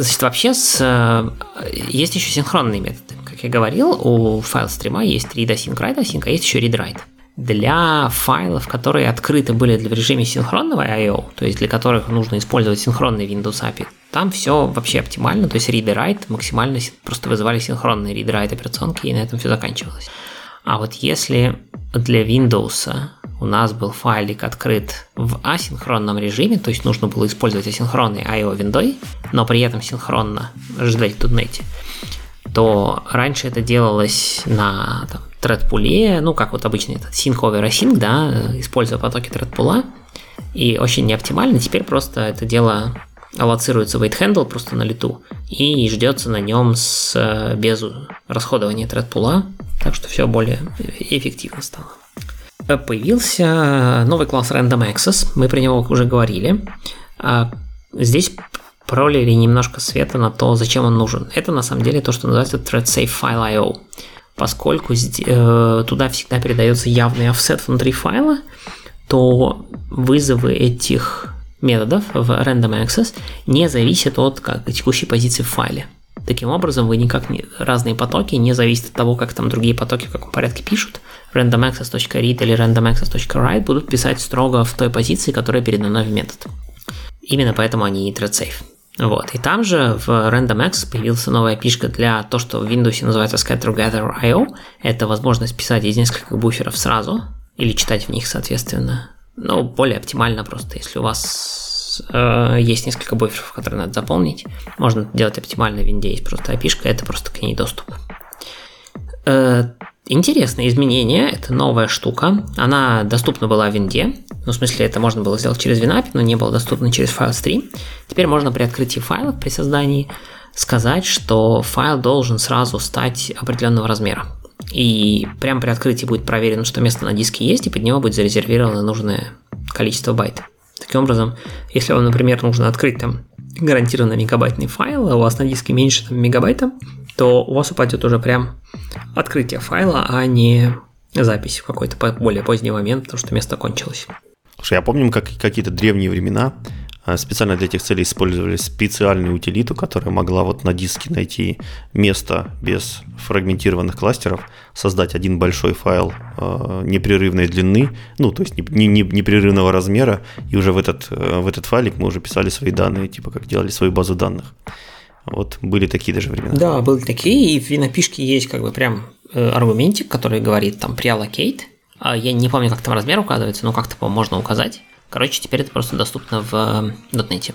Значит, вообще с, э, есть еще синхронные методы. Как я говорил, у файл стрима есть read async, write async, а есть еще read write. Для файлов, которые открыты были в режиме синхронного I.O., то есть для которых нужно использовать синхронный Windows API, там все вообще оптимально, то есть read и write максимально просто вызывали синхронные read write операционки, и на этом все заканчивалось. А вот если для Windows у нас был файлик открыт в асинхронном режиме, то есть нужно было использовать асинхронный I.O. виндой, но при этом синхронно ждать .NET, то раньше это делалось на там, thread ну, как вот обычный этот sync over async, да, используя потоки thread и очень неоптимально. Теперь просто это дело аллоцируется wait handle просто на лету и ждется на нем с, без расходования thread так что все более эффективно стало. Э, появился новый класс Random Access, мы про него уже говорили. А, здесь пролили немножко света на то, зачем он нужен. Это на самом деле то, что называется Thread Safe File IO. Поскольку э, туда всегда передается явный офсет внутри файла, то вызовы этих методов в Random Access не зависят от как, текущей позиции в файле. Таким образом, вы никак не, разные потоки не зависят от того, как там другие потоки в каком порядке пишут. randomaccess.read или randomaccess.write будут писать строго в той позиции, которая передана в метод. Именно поэтому они thread safe. Вот. И там же в Random Access появился новая пишка для то, что в Windows называется Scatter Gather IO. Это возможность писать из нескольких буферов сразу или читать в них, соответственно. Ну, более оптимально просто, если у вас э, есть несколько буферов, которые надо заполнить. Можно делать оптимально в винде, есть просто api это просто к ней доступ. Э, интересное изменение, это новая штука. Она доступна была в винде, ну, в смысле, это можно было сделать через WinAPI, но не было доступно через FileStream. Теперь можно при открытии файлов, при создании, сказать, что файл должен сразу стать определенного размера. И прямо при открытии будет проверено, что место на диске есть, и под него будет зарезервировано нужное количество байт. Таким образом, если вам, например, нужно открыть там гарантированно мегабайтный файл, а у вас на диске меньше там, мегабайта, то у вас упадет уже прям открытие файла, а не запись в какой-то более поздний момент, потому что место кончилось. Слушай, я помню, как какие-то древние времена специально для этих целей использовали специальную утилиту, которая могла вот на диске найти место без фрагментированных кластеров, создать один большой файл э, непрерывной длины, ну, то есть не, не, непрерывного размера, и уже в этот, э, в этот файлик мы уже писали свои данные, типа как делали свою базу данных. Вот были такие даже времена. Да, были такие, и в винопишке есть как бы прям э, аргументик, который говорит там preallocate. А я не помню, как там размер указывается, но как-то можно указать. Короче, теперь это просто доступно в .NET.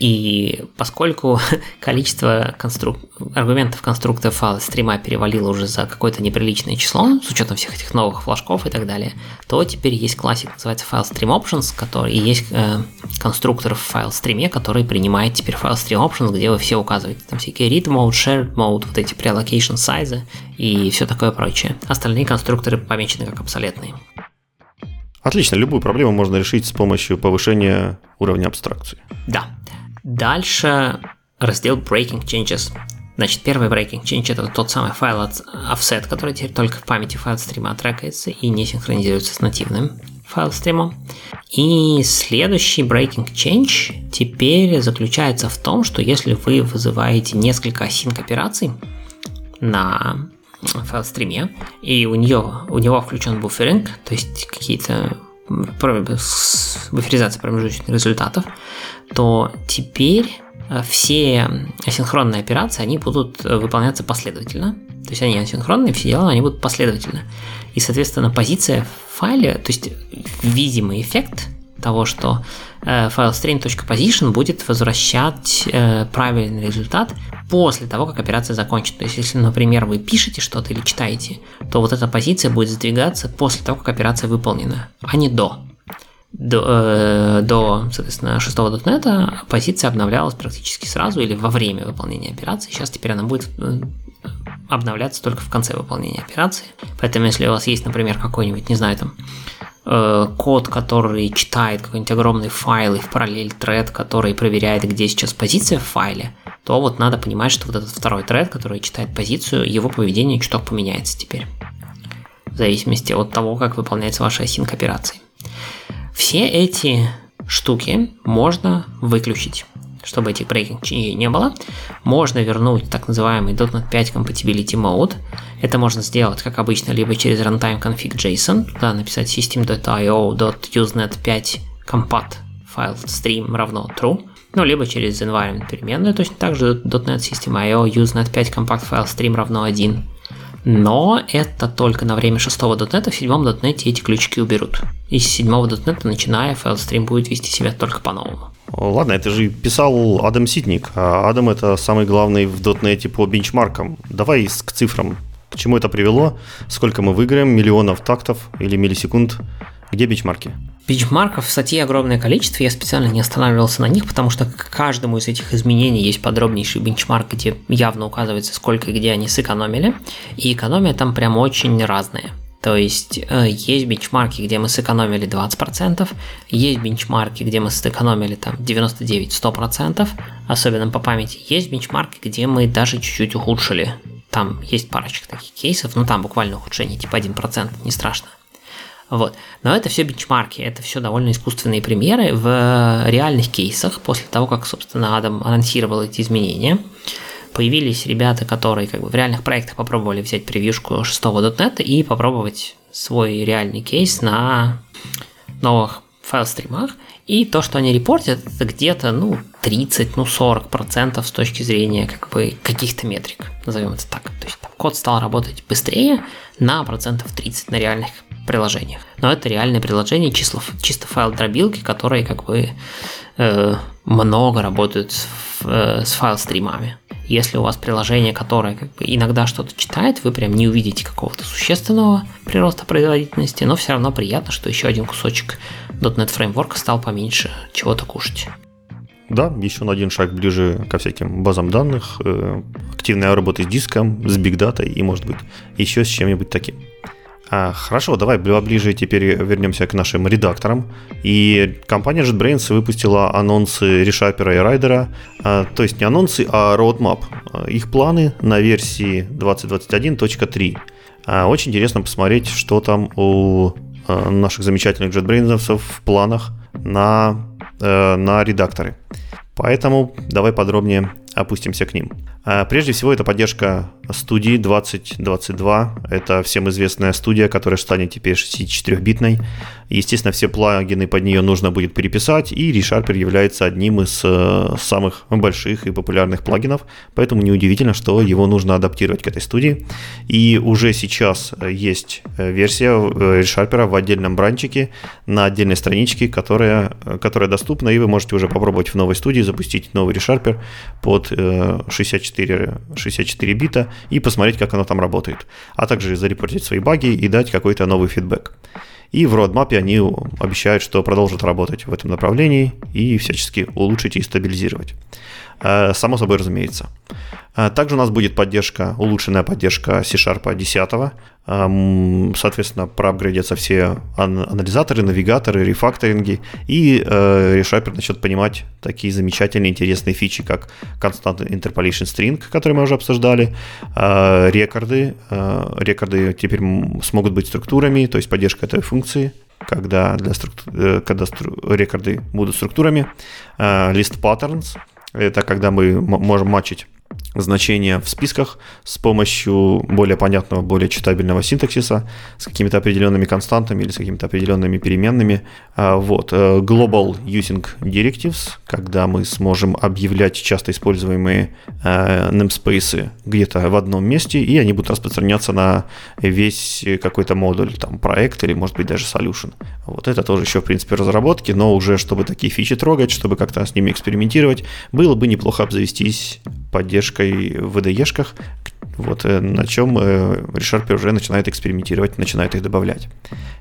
И поскольку количество конструк... аргументов конструктора файла стрима перевалило уже за какое-то неприличное число, с учетом всех этих новых флажков и так далее, то теперь есть классик, называется файл stream options, который и есть э, конструктор в файл стриме, который принимает теперь файл stream options, где вы все указываете. Там всякие read mode, shared mode, вот эти preallocation size и все такое прочее. Остальные конструкторы помечены как обсолетные. Отлично, любую проблему можно решить с помощью повышения уровня абстракции. Да. Дальше раздел Breaking Changes. Значит, первый breaking change это тот самый файл от offset, который теперь только в памяти файл стрима трекается и не синхронизируется с нативным файл стримом. И следующий breaking change теперь заключается в том, что если вы вызываете несколько async операций на файл стриме, и у, нее, у него включен буферинг, то есть какие-то буферизация промежуточных результатов, то теперь э, все асинхронные операции, они будут э, выполняться последовательно. То есть они асинхронные, все дела, они будут последовательно. И, соответственно, позиция в файле, то есть видимый эффект того, что э, файл stream.position будет возвращать э, правильный результат после того, как операция закончена. То есть, если, например, вы пишете что-то или читаете, то вот эта позиция будет сдвигаться после того, как операция выполнена, а не до. До, э, до соответственно, 6 .NET позиция обновлялась практически сразу или во время выполнения операции. Сейчас теперь она будет э, обновляться только в конце выполнения операции. Поэтому, если у вас есть, например, какой-нибудь, не знаю, там, Э, код, который читает какой-нибудь огромный файл и в параллель тред, который проверяет, где сейчас позиция в файле, то вот надо понимать, что вот этот второй тред, который читает позицию, его поведение чуток поменяется теперь. В зависимости от того, как выполняется ваша async операции. Все эти штуки можно выключить чтобы этих breaking не было, можно вернуть так называемый .NET 5 Compatibility Mode. Это можно сделать, как обычно, либо через runtime config JSON, туда написать system.io.usenet5 compat файл stream равно true, ну, либо через environment переменную, точно так же .NET System.io usenet5 compact файл stream равно 1. Но это только на время шестого .NET, в седьмом .NET эти ключики уберут. И с седьмого .NET начиная FileStream будет вести себя только по-новому. Ладно, это же писал Адам Ситник, а Адам это самый главный в .NET по бенчмаркам. Давай к цифрам. К чему это привело? Сколько мы выиграем? Миллионов тактов или миллисекунд? Где бенчмарки? Бенчмарков в статье огромное количество, я специально не останавливался на них, потому что к каждому из этих изменений есть подробнейший бенчмарк, где явно указывается, сколько и где они сэкономили. И экономия там прям очень разная. То есть э, есть бенчмарки, где мы сэкономили 20%, есть бенчмарки, где мы сэкономили там 99-100%, особенно по памяти. Есть бенчмарки, где мы даже чуть-чуть ухудшили. Там есть парочка таких кейсов, но там буквально ухудшение, типа 1%, не страшно. Вот. Но это все бенчмарки, это все довольно искусственные примеры в реальных кейсах после того, как, собственно, Адам анонсировал эти изменения появились ребята, которые как бы в реальных проектах попробовали взять превьюшку 6 .NET и попробовать свой реальный кейс на новых файл-стримах. И то, что они репортят, это где-то, ну, 30, ну, 40 процентов с точки зрения, как бы, каких-то метрик, назовем это так. То есть, там, код стал работать быстрее на процентов 30 на реальных приложениях. Но это реальное приложение, чисто, чисто файл дробилки, которые как бы э, много работают с, э, с файл-стримами. Если у вас приложение, которое как бы иногда что-то читает, вы прям не увидите какого-то существенного прироста производительности, но все равно приятно, что еще один кусочек .NET фреймворка стал поменьше чего-то кушать. Да, еще на один шаг ближе ко всяким базам данных, э, активная работа с диском, с Data и, может быть, еще с чем-нибудь таким. А, хорошо, давай ближе теперь вернемся к нашим редакторам. И компания JetBrains выпустила анонсы ReSharper и Райдера, а, то есть не анонсы, а roadmap. А, их планы на версии 2021.3. А, очень интересно посмотреть, что там у а, наших замечательных JetBrains в планах на, а, на редакторы. Поэтому давай подробнее опустимся к ним. А, прежде всего, это поддержка студии 2022. Это всем известная студия, которая станет теперь 64-битной. Естественно, все плагины под нее нужно будет переписать, и ReSharper является одним из э, самых больших и популярных плагинов, поэтому неудивительно, что его нужно адаптировать к этой студии. И уже сейчас есть э, версия э, ReSharper в отдельном бранчике на отдельной страничке, которая, которая доступна, и вы можете уже попробовать в новой студии запустить новый ReSharper под 64, 64 бита и посмотреть, как оно там работает, а также зарепортить свои баги и дать какой-то новый фидбэк. И в родмапе они обещают, что продолжат работать в этом направлении и всячески улучшить и стабилизировать. Э, само собой разумеется. Э, также у нас будет поддержка, улучшенная поддержка C-Sharp 10. Эм, соответственно, проапгрейдятся все анализаторы, навигаторы, рефакторинги, и э, ReSharper начнет понимать такие замечательные, интересные фичи, как Constant Interpolation String, который мы уже обсуждали, рекорды. Рекорды теперь смогут быть структурами, то есть поддержка этой функции, когда, для структу... когда стру... рекорды будут структурами, list patterns, это когда мы можем матчить значения в списках с помощью более понятного, более читабельного синтаксиса с какими-то определенными константами или с какими-то определенными переменными. А, вот. Э, global Using Directives, когда мы сможем объявлять часто используемые э, namespace где-то в одном месте, и они будут распространяться на весь какой-то модуль, там, проект или, может быть, даже solution. Вот это тоже еще, в принципе, разработки, но уже чтобы такие фичи трогать, чтобы как-то с ними экспериментировать, было бы неплохо обзавестись поддержкой в VDE-шках, вот э, на чем э, ReSharper уже начинает экспериментировать, начинает их добавлять.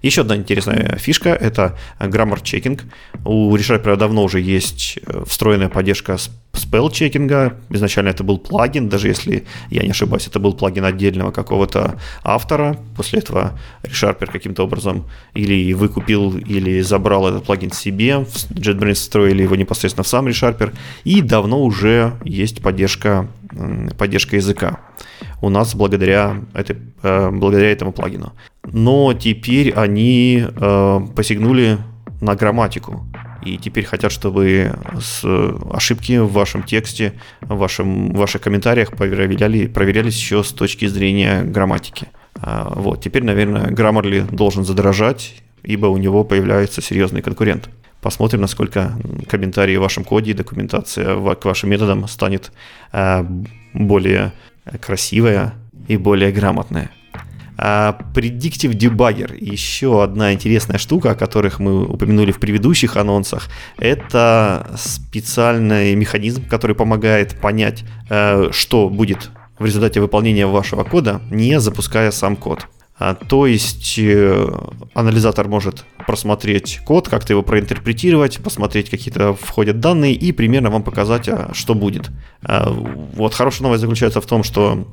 Еще одна интересная фишка – это grammar checking. У ReSharper давно уже есть э, встроенная поддержка spell чекинга. Изначально это был плагин, даже если я не ошибаюсь, это был плагин отдельного какого-то автора. После этого ReSharper каким-то образом или выкупил, или забрал этот плагин себе. JetBrains встроили его непосредственно в сам ReSharper. И давно уже есть поддержка, поддержка языка у нас благодаря, этой, э, благодаря этому плагину. Но теперь они э, посягнули на грамматику. И теперь хотят, чтобы с ошибки в вашем тексте, в, вашем, в ваших комментариях проверяли, проверялись еще с точки зрения грамматики. А, вот, теперь, наверное, Grammarly должен задорожать, ибо у него появляется серьезный конкурент. Посмотрим, насколько комментарии в вашем коде и документация к вашим методам станет э, более красивая и более грамотная. А Predictive Debugger, еще одна интересная штука, о которых мы упомянули в предыдущих анонсах, это специальный механизм, который помогает понять, э, что будет в результате выполнения вашего кода, не запуская сам код. А, то есть э, анализатор может просмотреть код, как-то его проинтерпретировать, посмотреть, какие-то входят данные и примерно вам показать, а, что будет. А, вот хорошая новость заключается в том, что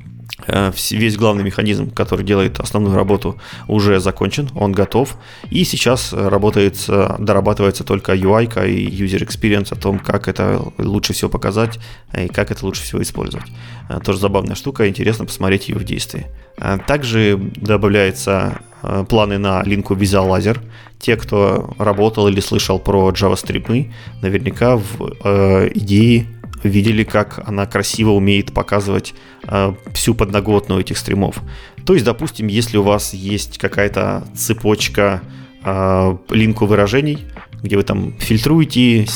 весь главный механизм, который делает основную работу, уже закончен, он готов. И сейчас работает, дорабатывается только UI и user experience о том, как это лучше всего показать и как это лучше всего использовать. Э, тоже забавная штука, интересно посмотреть ее в действии. Э, также добавляются э, планы на линку Visualizer. Те, кто работал или слышал про JavaScript, наверняка в э, идее видели, как она красиво умеет показывать э, всю подноготную этих стримов. То есть, допустим, если у вас есть какая-то цепочка э, линку выражений, где вы там фильтруете,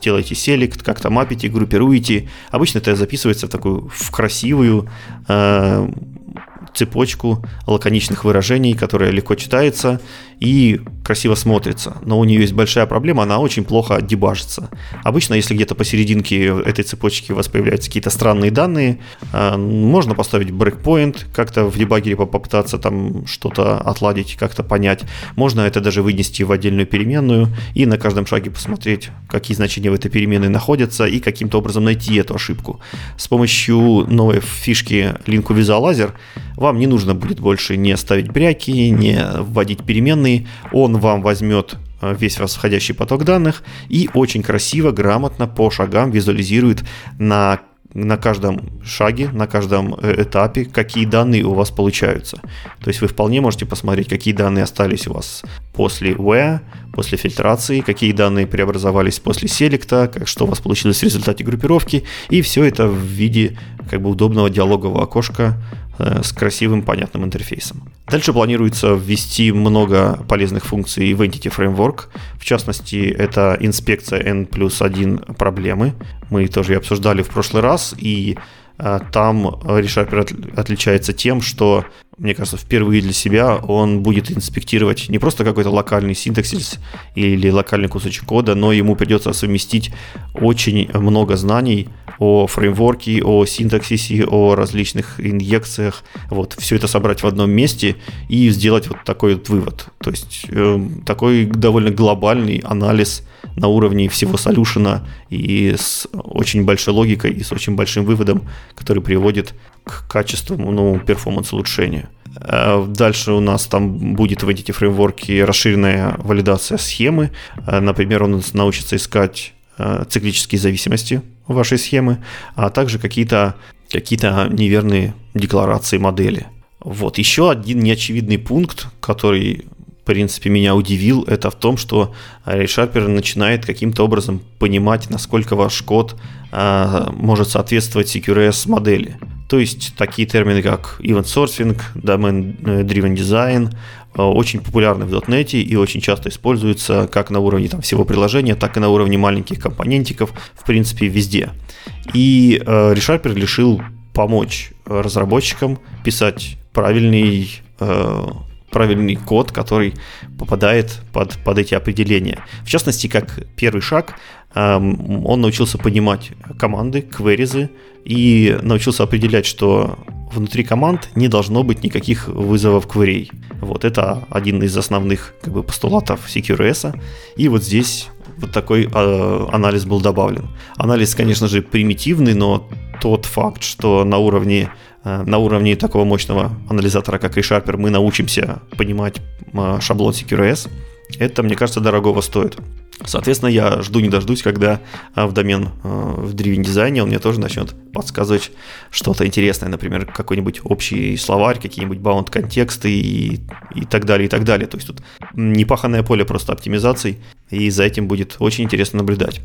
делаете селект, как-то мапите, группируете. Обычно это записывается в такую в красивую э, цепочку лаконичных выражений, которая легко читается и красиво смотрится. Но у нее есть большая проблема, она очень плохо дебажится. Обычно, если где-то посерединке этой цепочки у вас появляются какие-то странные данные, э, можно поставить брейкпоинт, как-то в дебагере попытаться там что-то отладить, как-то понять. Можно это даже вынести в отдельную переменную и на каждом шаге посмотреть, какие значения в этой переменной находятся и каким-то образом найти эту ошибку. С помощью новой фишки Link Visualizer вам не нужно будет больше не ставить бряки, не вводить переменные. Он вам возьмет э, весь восходящий поток данных и очень красиво, грамотно по шагам визуализирует на на каждом шаге, на каждом э, этапе, какие данные у вас получаются. То есть вы вполне можете посмотреть, какие данные остались у вас после where, после фильтрации, какие данные преобразовались после селекта, как, что у вас получилось в результате группировки, и все это в виде как бы удобного диалогового окошка с красивым, понятным интерфейсом. Дальше планируется ввести много полезных функций в Entity Framework. В частности, это инспекция N плюс 1 проблемы. Мы тоже ее обсуждали в прошлый раз, и э, там ReSharper отличается тем, что, мне кажется, впервые для себя он будет инспектировать не просто какой-то локальный синтаксис или локальный кусочек кода, но ему придется совместить очень много знаний о фреймворке, о синтаксисе, о различных инъекциях. Вот, все это собрать в одном месте и сделать вот такой вот вывод. То есть э, такой довольно глобальный анализ на уровне всего солюшена и с очень большой логикой и с очень большим выводом, который приводит к качественному ну, перформанс улучшению. Э, дальше у нас там будет в Entity фреймворке расширенная валидация схемы. Э, например, он научится искать э, циклические зависимости вашей схемы, а также какие-то какие неверные декларации модели. Вот. Еще один неочевидный пункт, который, в принципе, меня удивил, это в том, что RaySharper начинает каким-то образом понимать, насколько ваш код э, может соответствовать CQRS модели. То есть такие термины, как event sourcing, domain driven design, Э, очень популярны в .NET и очень часто используются как на уровне там, всего приложения, так и на уровне маленьких компонентиков, в принципе, везде. И э, ReSharper решил помочь разработчикам писать правильный э, правильный код, который попадает под, под эти определения. В частности, как первый шаг, он научился понимать команды, кверизы и научился определять, что внутри команд не должно быть никаких вызовов кверей. Вот это один из основных как бы, постулатов CQRS. И вот здесь вот такой э, анализ был добавлен. Анализ, конечно же, примитивный, но тот факт, что на уровне э, на уровне такого мощного анализатора, как ReSharper, мы научимся понимать э, шаблон CQRS, это, мне кажется, дорогого стоит. Соответственно, я жду не дождусь, когда а, в домен а, в Driven дизайне он мне тоже начнет подсказывать что-то интересное, например, какой-нибудь общий словарь, какие-нибудь баунд контексты и, и так далее, и так далее. То есть тут непаханное поле просто оптимизаций, и за этим будет очень интересно наблюдать.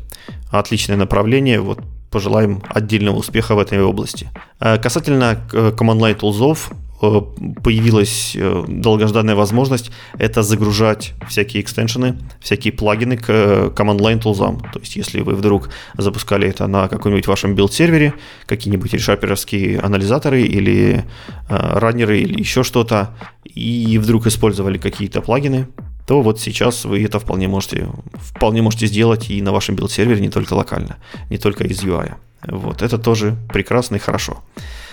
Отличное направление, вот пожелаем отдельного успеха в этой области. А, касательно э, Command Line Э, появилась э, долгожданная возможность это загружать всякие экстеншены, всякие плагины к э, command line тулзам. То есть, если вы вдруг запускали это на каком-нибудь вашем билд-сервере, какие-нибудь решаперовские анализаторы или раннеры или еще что-то, и вдруг использовали какие-то плагины, то вот сейчас вы это вполне можете, вполне можете сделать и на вашем билд-сервере, не только локально, не только из UI. Вот, это тоже прекрасно и хорошо.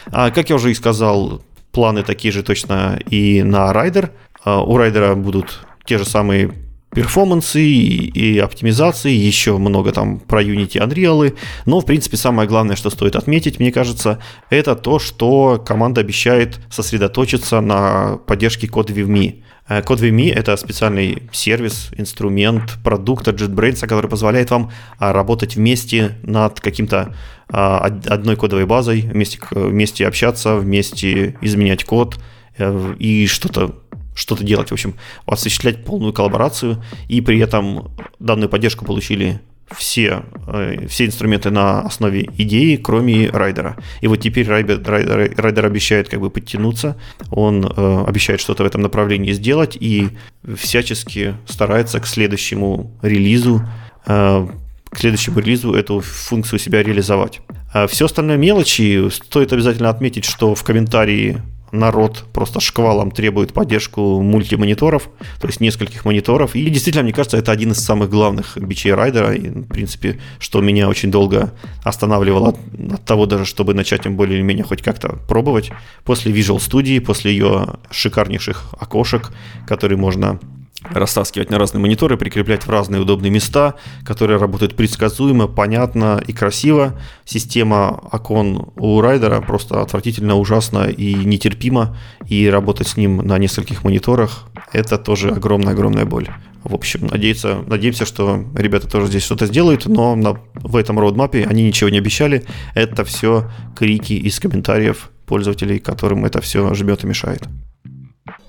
А, как я уже и сказал, планы такие же точно и на райдер. А, у райдера будут те же самые перформансы и, и оптимизации, еще много там про Unity Unreal. Но, в принципе, самое главное, что стоит отметить, мне кажется, это то, что команда обещает сосредоточиться на поддержке код VME. Код VME — это специальный сервис, инструмент, продукт от JetBrains, который позволяет вам а, работать вместе над каким-то а, одной кодовой базой, вместе, вместе общаться, вместе изменять код э, и что-то что-то делать, в общем, осуществлять полную коллаборацию, и при этом данную поддержку получили все, э, все инструменты на основе идеи, кроме Rider а. И вот теперь Rider, Rider, Rider обещает как бы подтянуться, он э, обещает что-то в этом направлении сделать и всячески старается к следующему релизу э, к следующему релизу эту функцию себя реализовать. А все остальное мелочи. Стоит обязательно отметить, что в комментарии народ просто шквалом требует поддержку мультимониторов, то есть нескольких мониторов. И действительно, мне кажется, это один из самых главных бичей райдера. И, в принципе, что меня очень долго останавливало от того даже, чтобы начать им более или менее хоть как-то пробовать. После Visual Studio, после ее шикарнейших окошек, которые можно растаскивать на разные мониторы, прикреплять в разные удобные места, которые работают предсказуемо, понятно и красиво. Система окон у райдера просто отвратительно, ужасно и нетерпима, и работать с ним на нескольких мониторах – это тоже огромная-огромная боль. В общем, надеяться, надеемся, что ребята тоже здесь что-то сделают, но на, в этом роудмапе они ничего не обещали. Это все крики из комментариев пользователей, которым это все жмет и мешает.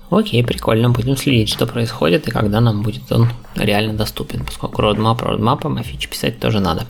Окей, прикольно, будем следить, что происходит и когда нам будет он реально доступен, поскольку roadmap roadmap, а фичи писать тоже надо.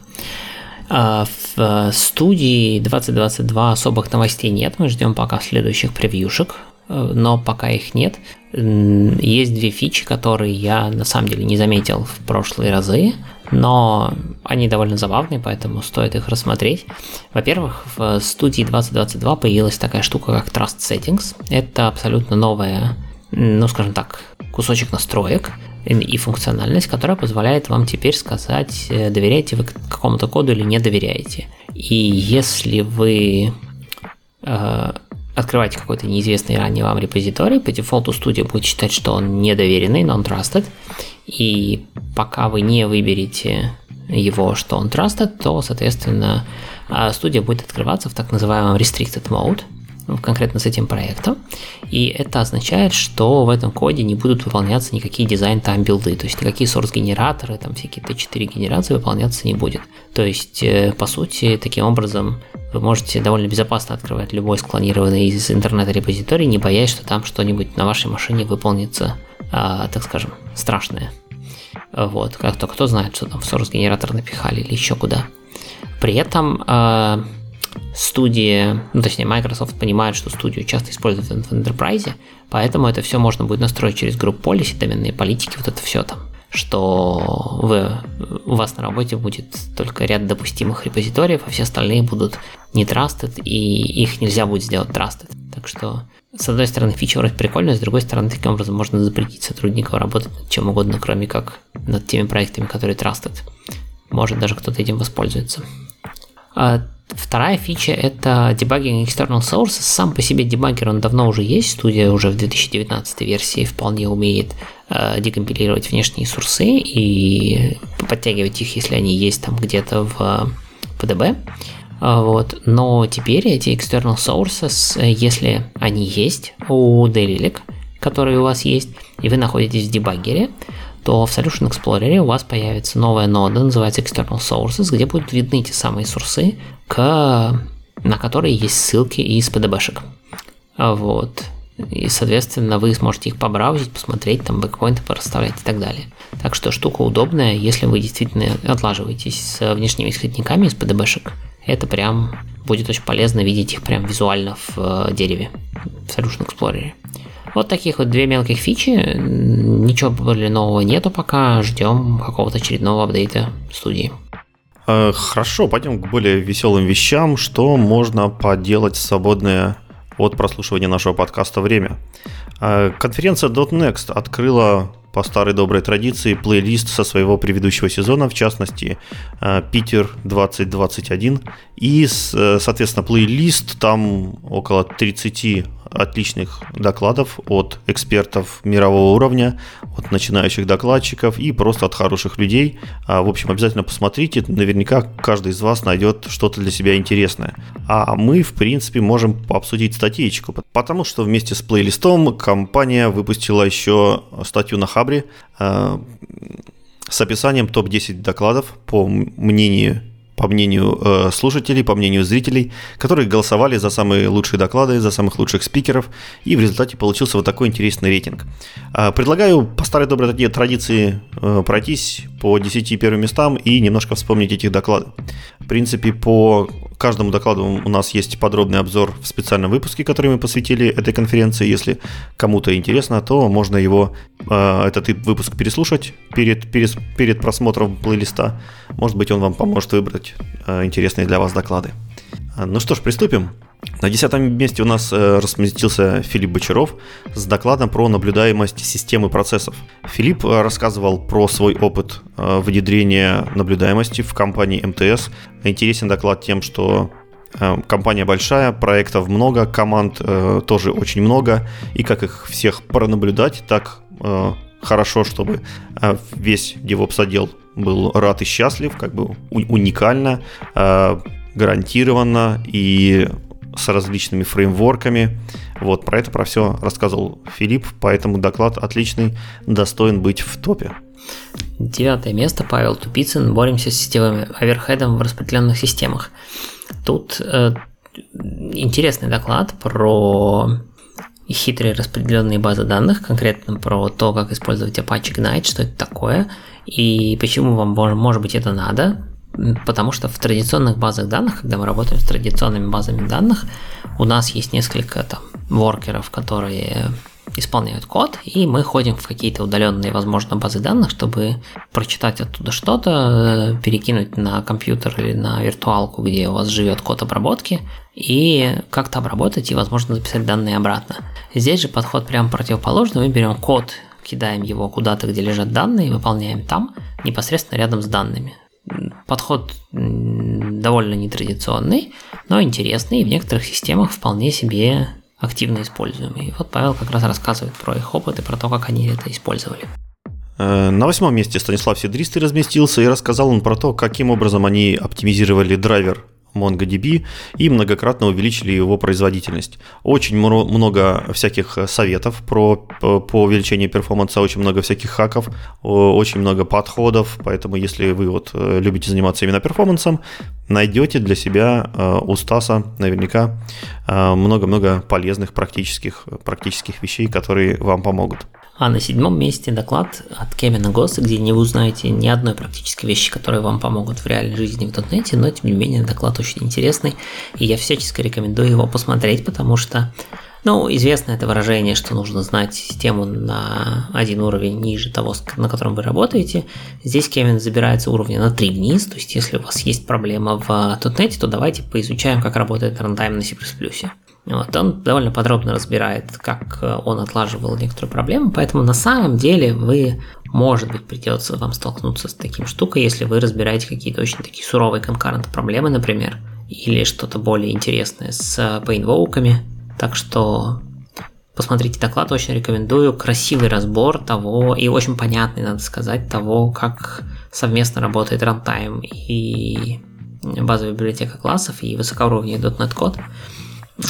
А, в студии 2022 особых новостей нет, мы ждем пока следующих превьюшек, э, но пока их нет. Есть две фичи, которые я на самом деле не заметил в прошлые разы, но они довольно забавные, поэтому стоит их рассмотреть. Во-первых, в студии 2022 появилась такая штука, как Trust Settings. Это абсолютно новая, ну скажем так, кусочек настроек и функциональность, которая позволяет вам теперь сказать, э, доверяете вы какому-то коду или не доверяете. И если вы э, открываете какой-то неизвестный ранее вам репозиторий, по дефолту студия будет считать, что он недоверенный, non-trusted, и пока вы не выберете его, что он trusted, то, соответственно, а, студия будет открываться в так называемом restricted mode, ну, конкретно с этим проектом. И это означает, что в этом коде не будут выполняться никакие дизайн тайм билды, то есть никакие source генераторы, там всякие T4 генерации выполняться не будет. То есть, э, по сути, таким образом вы можете довольно безопасно открывать любой склонированный из интернета репозиторий, не боясь, что там что-нибудь на вашей машине выполнится, а, так скажем, страшное. Вот, как-то кто знает, что там в source генератор напихали или еще куда. При этом студия, ну точнее Microsoft понимает, что студию часто используют в Enterprise, поэтому это все можно будет настроить через Group Policy, доменные политики, вот это все там что вы, у вас на работе будет только ряд допустимых репозиториев, а все остальные будут не trusted, и их нельзя будет сделать trusted. Так что, с одной стороны, фича прикольная, с другой стороны, таким образом можно запретить сотрудникам работать над чем угодно, кроме как над теми проектами, которые trusted. Может даже кто-то этим воспользуется. А вторая фича это дебагинг external sources. Сам по себе дебаггер, он давно уже есть, студия уже в 2019 версии вполне умеет э, декомпилировать внешние сурсы и подтягивать их, если они есть там где-то в PDB. А, вот. Но теперь эти external sources, если они есть у Delic, которые у вас есть, и вы находитесь в дебаггере, то в Solution Explorer у вас появится новая нода, называется External Sources, где будут видны те самые сурсы, к... на которые есть ссылки из PDB-шек. Вот. И, соответственно, вы сможете их побраузить, посмотреть, там, бэкпоинты порасставлять и так далее. Так что штука удобная, если вы действительно отлаживаетесь с внешними исходниками из PDB-шек. Это прям будет очень полезно видеть их прям визуально в э, дереве, в Solution Explorer. Вот таких вот две мелких фичи. Ничего более нового нету пока. Ждем какого-то очередного апдейта студии. Э, хорошо, пойдем к более веселым вещам. Что можно поделать в свободное от прослушивания нашего подкаста время? Э, конференция .next открыла по старой доброй традиции плейлист со своего предыдущего сезона, в частности, э, Питер 2021. И, соответственно, плейлист там около 30 отличных докладов от экспертов мирового уровня, от начинающих докладчиков и просто от хороших людей. А, в общем, обязательно посмотрите, наверняка каждый из вас найдет что-то для себя интересное. А мы, в принципе, можем обсудить статейку, потому что вместе с плейлистом компания выпустила еще статью на Хабре а, с описанием топ-10 докладов по мнению по мнению э, слушателей, по мнению зрителей, которые голосовали за самые лучшие доклады, за самых лучших спикеров, и в результате получился вот такой интересный рейтинг. Э, предлагаю по старой доброй традиции э, пройтись по 10 первым местам и немножко вспомнить этих докладов. В принципе, по каждому докладу у нас есть подробный обзор в специальном выпуске, который мы посвятили этой конференции. Если кому-то интересно, то можно его, э, этот выпуск переслушать перед, перед, перед просмотром плейлиста. Может быть, он вам поможет выбрать э, интересные для вас доклады. Ну что ж, приступим. На десятом месте у нас э, разместился Филипп Бочаров с докладом про наблюдаемость системы процессов. Филипп э, рассказывал про свой опыт э, внедрения наблюдаемости в компании МТС. Интересен доклад тем, что компания большая, проектов много, команд тоже очень много, и как их всех пронаблюдать, так хорошо, чтобы э, весь DevOps отдел был рад и счастлив, как бы уникально, гарантированно и с различными фреймворками. Вот, про это, про все рассказывал Филипп, поэтому доклад отличный, достоин быть в топе. Девятое место, Павел Тупицын, боремся с сетевым оверхедом в распределенных системах. Тут э, интересный доклад про хитрые распределенные базы данных, конкретно про то, как использовать Apache Ignite, что это такое, и почему вам, может быть, это надо, Потому что в традиционных базах данных, когда мы работаем с традиционными базами данных, у нас есть несколько там воркеров, которые исполняют код, и мы ходим в какие-то удаленные, возможно, базы данных, чтобы прочитать оттуда что-то, перекинуть на компьютер или на виртуалку, где у вас живет код обработки, и как-то обработать и, возможно, записать данные обратно. Здесь же подход прямо противоположный. Мы берем код, кидаем его куда-то, где лежат данные, выполняем там, непосредственно рядом с данными подход довольно нетрадиционный, но интересный и в некоторых системах вполне себе активно используемый. И вот Павел как раз рассказывает про их опыт и про то, как они это использовали. Э, на восьмом месте Станислав Сидристый разместился и рассказал он про то, каким образом они оптимизировали драйвер MongoDB и многократно увеличили его производительность. Очень много всяких советов про, по увеличению перформанса, очень много всяких хаков, очень много подходов, поэтому если вы вот э, любите заниматься именно перформансом, найдете для себя э, у Стаса наверняка э, много-много полезных практических, практических вещей, которые вам помогут. А на седьмом месте доклад от Кевина Госса, где не узнаете ни одной практической вещи, которые вам помогут в реальной жизни в .NET, но тем не менее доклад очень интересный, и я всячески рекомендую его посмотреть, потому что ну, известно это выражение, что нужно знать систему на один уровень ниже того, на котором вы работаете. Здесь Кевин забирается уровня на 3 вниз, то есть если у вас есть проблема в .NET, то давайте поизучаем, как работает рантайм на C++. Вот, он довольно подробно разбирает, как э, он отлаживал некоторые проблемы, поэтому на самом деле вы, может быть, придется вам столкнуться с таким штукой, если вы разбираете какие-то очень такие суровые конкурент проблемы, например, или что-то более интересное с пейнвоуками. Так что посмотрите доклад, очень рекомендую. Красивый разбор того, и очень понятный, надо сказать, того, как совместно работает runtime и базовая библиотека классов и высокоуровневый .NET код.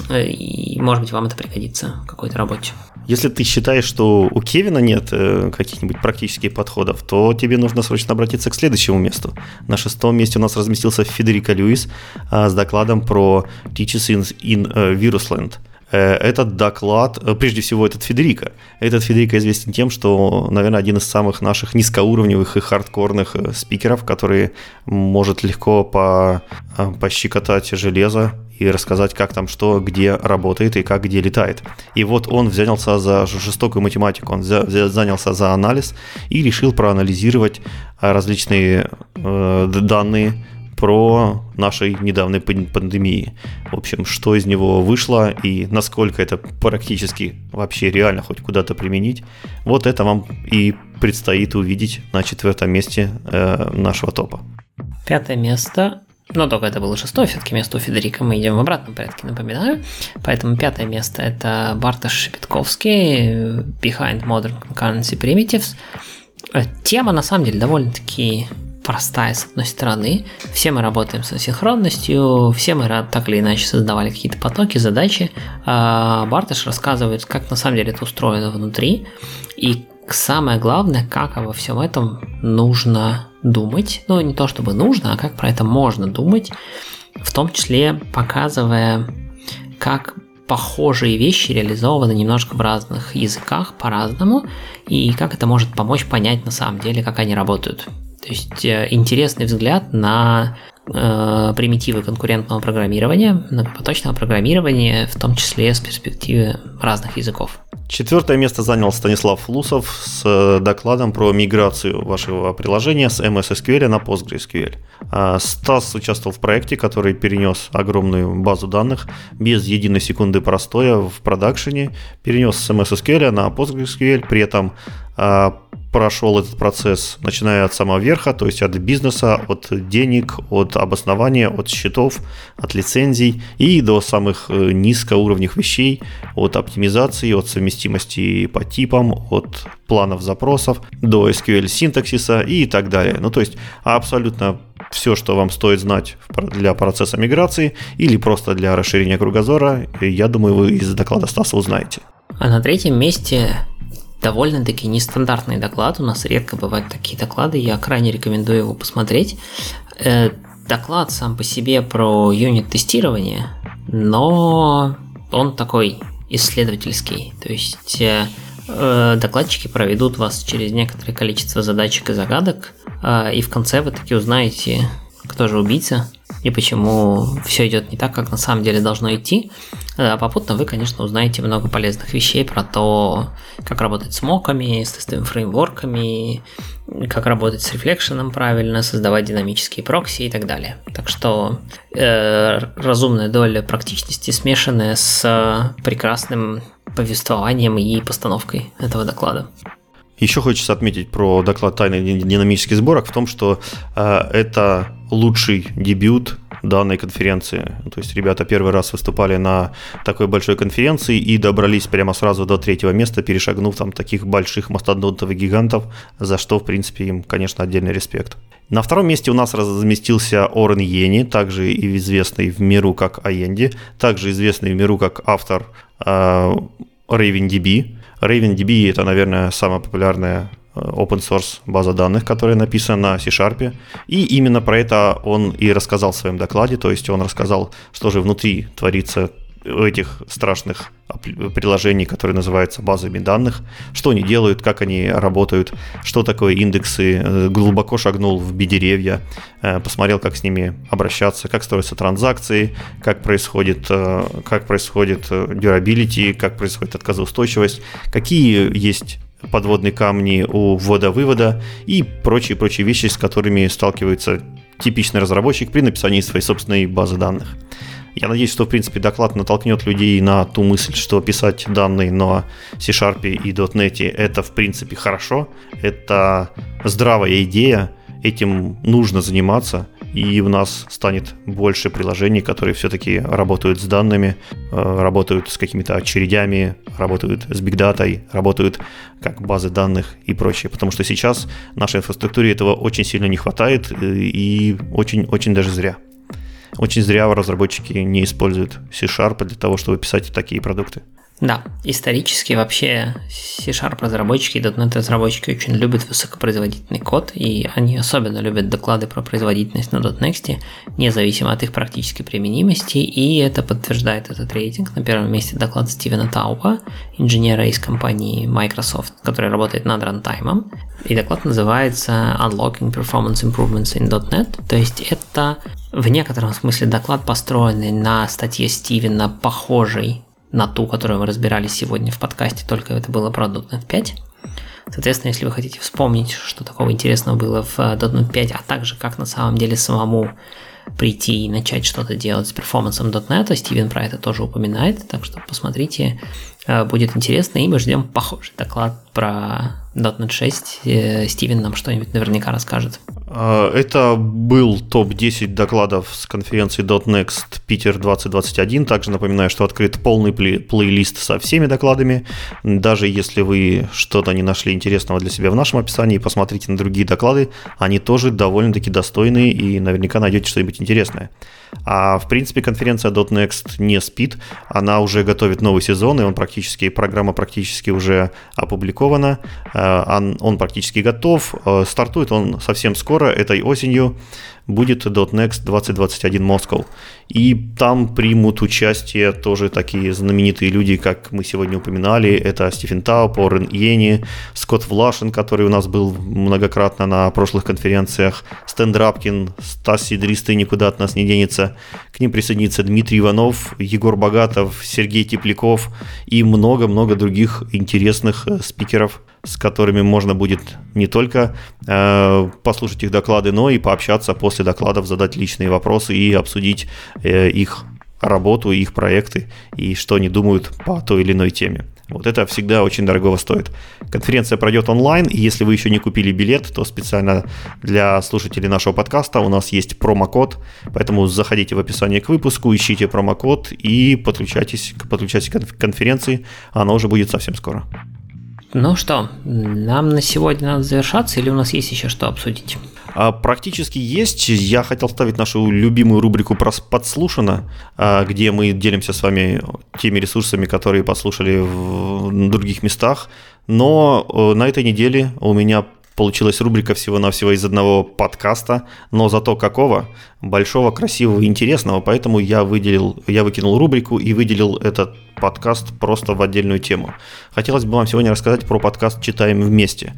И, может быть, вам это пригодится в какой-то работе. Если ты считаешь, что у Кевина нет э, каких-нибудь практических подходов, то тебе нужно срочно обратиться к следующему месту. На шестом месте у нас разместился Федерико Льюис а, с докладом про Teachers in, in uh, Virusland. Э, этот доклад, э, прежде всего, этот Федерико. Этот Федерико известен тем, что, наверное, один из самых наших низкоуровневых и хардкорных спикеров, который может легко по, пощекотать железо и рассказать, как там что, где работает и как где летает. И вот он занялся за жестокую математику, он занялся за анализ и решил проанализировать различные э, данные про нашей недавней пандемии. В общем, что из него вышло и насколько это практически вообще реально хоть куда-то применить, вот это вам и предстоит увидеть на четвертом месте э, нашего топа. Пятое место но только это было шестое, все-таки место у Федерика мы идем в обратном порядке, напоминаю. Поэтому пятое место это Бартош Шепетковский, Behind Modern Concurrency Primitives. Э, тема на самом деле довольно-таки простая с одной стороны. Все мы работаем с асинхронностью, все мы так или иначе создавали какие-то потоки, задачи. А Бартош рассказывает, как на самом деле это устроено внутри и самое главное, как во всем этом нужно думать. Ну, не то чтобы нужно, а как про это можно думать, в том числе показывая, как похожие вещи реализованы немножко в разных языках по-разному, и как это может помочь понять на самом деле, как они работают. То есть э, интересный взгляд на э, примитивы конкурентного программирования, многопоточного программирования, в том числе с перспективы разных языков. Четвертое место занял Станислав Флусов с э, докладом про миграцию вашего приложения с MS SQL на PostgreSQL. А Стас участвовал в проекте, который перенес огромную базу данных без единой секунды простоя в продакшене, перенес с MS SQL на PostgreSQL, при этом а, прошел этот процесс, начиная от самого верха, то есть от бизнеса, от денег, от обоснования, от счетов, от лицензий и до самых э, низкоуровневых вещей, от оптимизации, от совместимости по типам, от планов запросов до SQL синтаксиса и так далее. Ну, то есть абсолютно все, что вам стоит знать для процесса миграции или просто для расширения кругозора, я думаю, вы из доклада Стаса узнаете. А на третьем месте довольно-таки нестандартный доклад. У нас редко бывают такие доклады. Я крайне рекомендую его посмотреть. Э, доклад сам по себе про юнит-тестирование, но он такой исследовательский. То есть э, э, докладчики проведут вас через некоторое количество задачек и загадок, и в конце вы таки узнаете, кто же убийца, и почему все идет не так, как на самом деле должно идти. А попутно вы, конечно, узнаете много полезных вещей про то, как работать с моками, с тестовыми фреймворками, как работать с рефлекшеном правильно, создавать динамические прокси и так далее. Так что э, разумная доля практичности, смешанная с прекрасным повествованием и постановкой этого доклада. Еще хочется отметить про доклад тайных динамических сборок в том, что э, это лучший дебют данной конференции. То есть ребята первый раз выступали на такой большой конференции и добрались прямо сразу до третьего места, перешагнув там таких больших мастодонтов и гигантов, за что, в принципе, им, конечно, отдельный респект. На втором месте у нас разместился Орен Йени, также известный в миру как Аенди, также известный в миру как автор э, RavenDB. RavenDB это, наверное, самая популярная open source база данных, которая написана на C-Sharp. И именно про это он и рассказал в своем докладе, то есть он рассказал, что же внутри творится этих страшных приложений, которые называются базами данных, что они делают, как они работают, что такое индексы, э, глубоко шагнул в бедеревья, э, посмотрел, как с ними обращаться, как строятся транзакции, как происходит, э, как происходит durability, как происходит отказоустойчивость, какие есть подводные камни у ввода-вывода и прочие-прочие вещи, с которыми сталкивается типичный разработчик при написании своей собственной базы данных. Я надеюсь, что, в принципе, доклад натолкнет людей на ту мысль, что писать данные на C-Sharp и .NET это, в принципе, хорошо. Это здравая идея, этим нужно заниматься, и у нас станет больше приложений, которые все-таки работают с данными, э, работают с какими-то очередями, работают с бигдатой, работают как базы данных и прочее. Потому что сейчас нашей инфраструктуре этого очень сильно не хватает э, и очень-очень даже зря. Очень зря разработчики не используют C-Sharp для того, чтобы писать такие продукты. Да, исторически вообще C-Sharp разработчики и .NET разработчики очень любят высокопроизводительный код, и они особенно любят доклады про производительность на .NEXT, независимо от их практической применимости, и это подтверждает этот рейтинг. На первом месте доклад Стивена Таупа, инженера из компании Microsoft, который работает над рантаймом, и доклад называется Unlocking Performance Improvements in .NET, то есть это в некотором смысле доклад, построенный на статье Стивена, похожей на ту, которую мы разбирали сегодня в подкасте, только это было про .NET 5. Соответственно, если вы хотите вспомнить, что такого интересного было в э, .NET 5, а также как на самом деле самому прийти и начать что-то делать с перформансом .NET, Стивен про это тоже упоминает, так что посмотрите, э, будет интересно, и мы ждем похожий доклад про .NET 6. Э, Стивен нам что-нибудь наверняка расскажет. А, это был топ-10 докладов с конференции .next Питер 2021. Также напоминаю, что открыт полный плей- плейлист со всеми докладами. Даже если вы что-то не нашли интересного для себя в нашем описании, посмотрите на другие доклады. Они тоже довольно-таки достойные и наверняка найдете что-нибудь интересное. А в принципе конференция .next не спит, она уже готовит новый сезон, и он практически, программа практически уже опубликована, э, он, он практически готов, э, стартует он совсем скоро, этой осенью. Будет .next 2021 Moscow. И там примут участие тоже такие знаменитые люди, как мы сегодня упоминали. Это Стивен Тауп, Орен Йени, Скотт Влашин, который у нас был многократно на прошлых конференциях, Стэн Драпкин, Стас Сидристый никуда от нас не денется. К ним присоединится Дмитрий Иванов, Егор Богатов, Сергей Тепляков и много-много других интересных э, спикеров с которыми можно будет не только э, послушать их доклады, но и пообщаться после докладов, задать личные вопросы и обсудить э, их работу, их проекты и что они думают по той или иной теме. Вот это всегда очень дорого стоит. Конференция пройдет онлайн, и если вы еще не купили билет, то специально для слушателей нашего подкаста у нас есть промокод, поэтому заходите в описание к выпуску, ищите промокод и подключайтесь, подключайтесь к конференции, она уже будет совсем скоро. Ну что, нам на сегодня надо завершаться или у нас есть еще что обсудить? А, практически есть. Я хотел ставить нашу любимую рубрику подслушано, а, где мы делимся с вами теми ресурсами, которые послушали в других местах. Но э, на этой неделе у меня получилась рубрика всего-навсего из одного подкаста, но зато какого? Большого, красивого интересного, поэтому я выделил, я выкинул рубрику и выделил этот подкаст просто в отдельную тему. Хотелось бы вам сегодня рассказать про подкаст «Читаем вместе».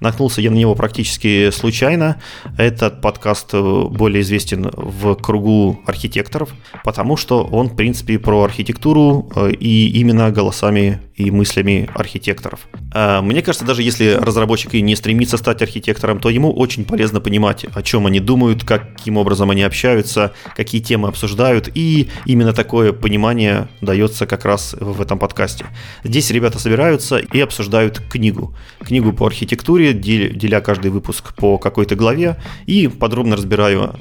Наткнулся я на него практически случайно. Этот подкаст э, более известен в кругу архитекторов, потому что он, в принципе, про архитектуру э, и именно голосами и мыслями архитекторов. Э, мне кажется, даже если разработчик и не стремится стать архитектором, то ему очень полезно понимать, о чем они думают, каким образом они общаются, какие темы обсуждают, и именно такое понимание дается как раз раз в этом подкасте. Здесь ребята собираются и обсуждают книгу. Книгу по архитектуре, деля каждый выпуск по какой-то главе и подробно разбираю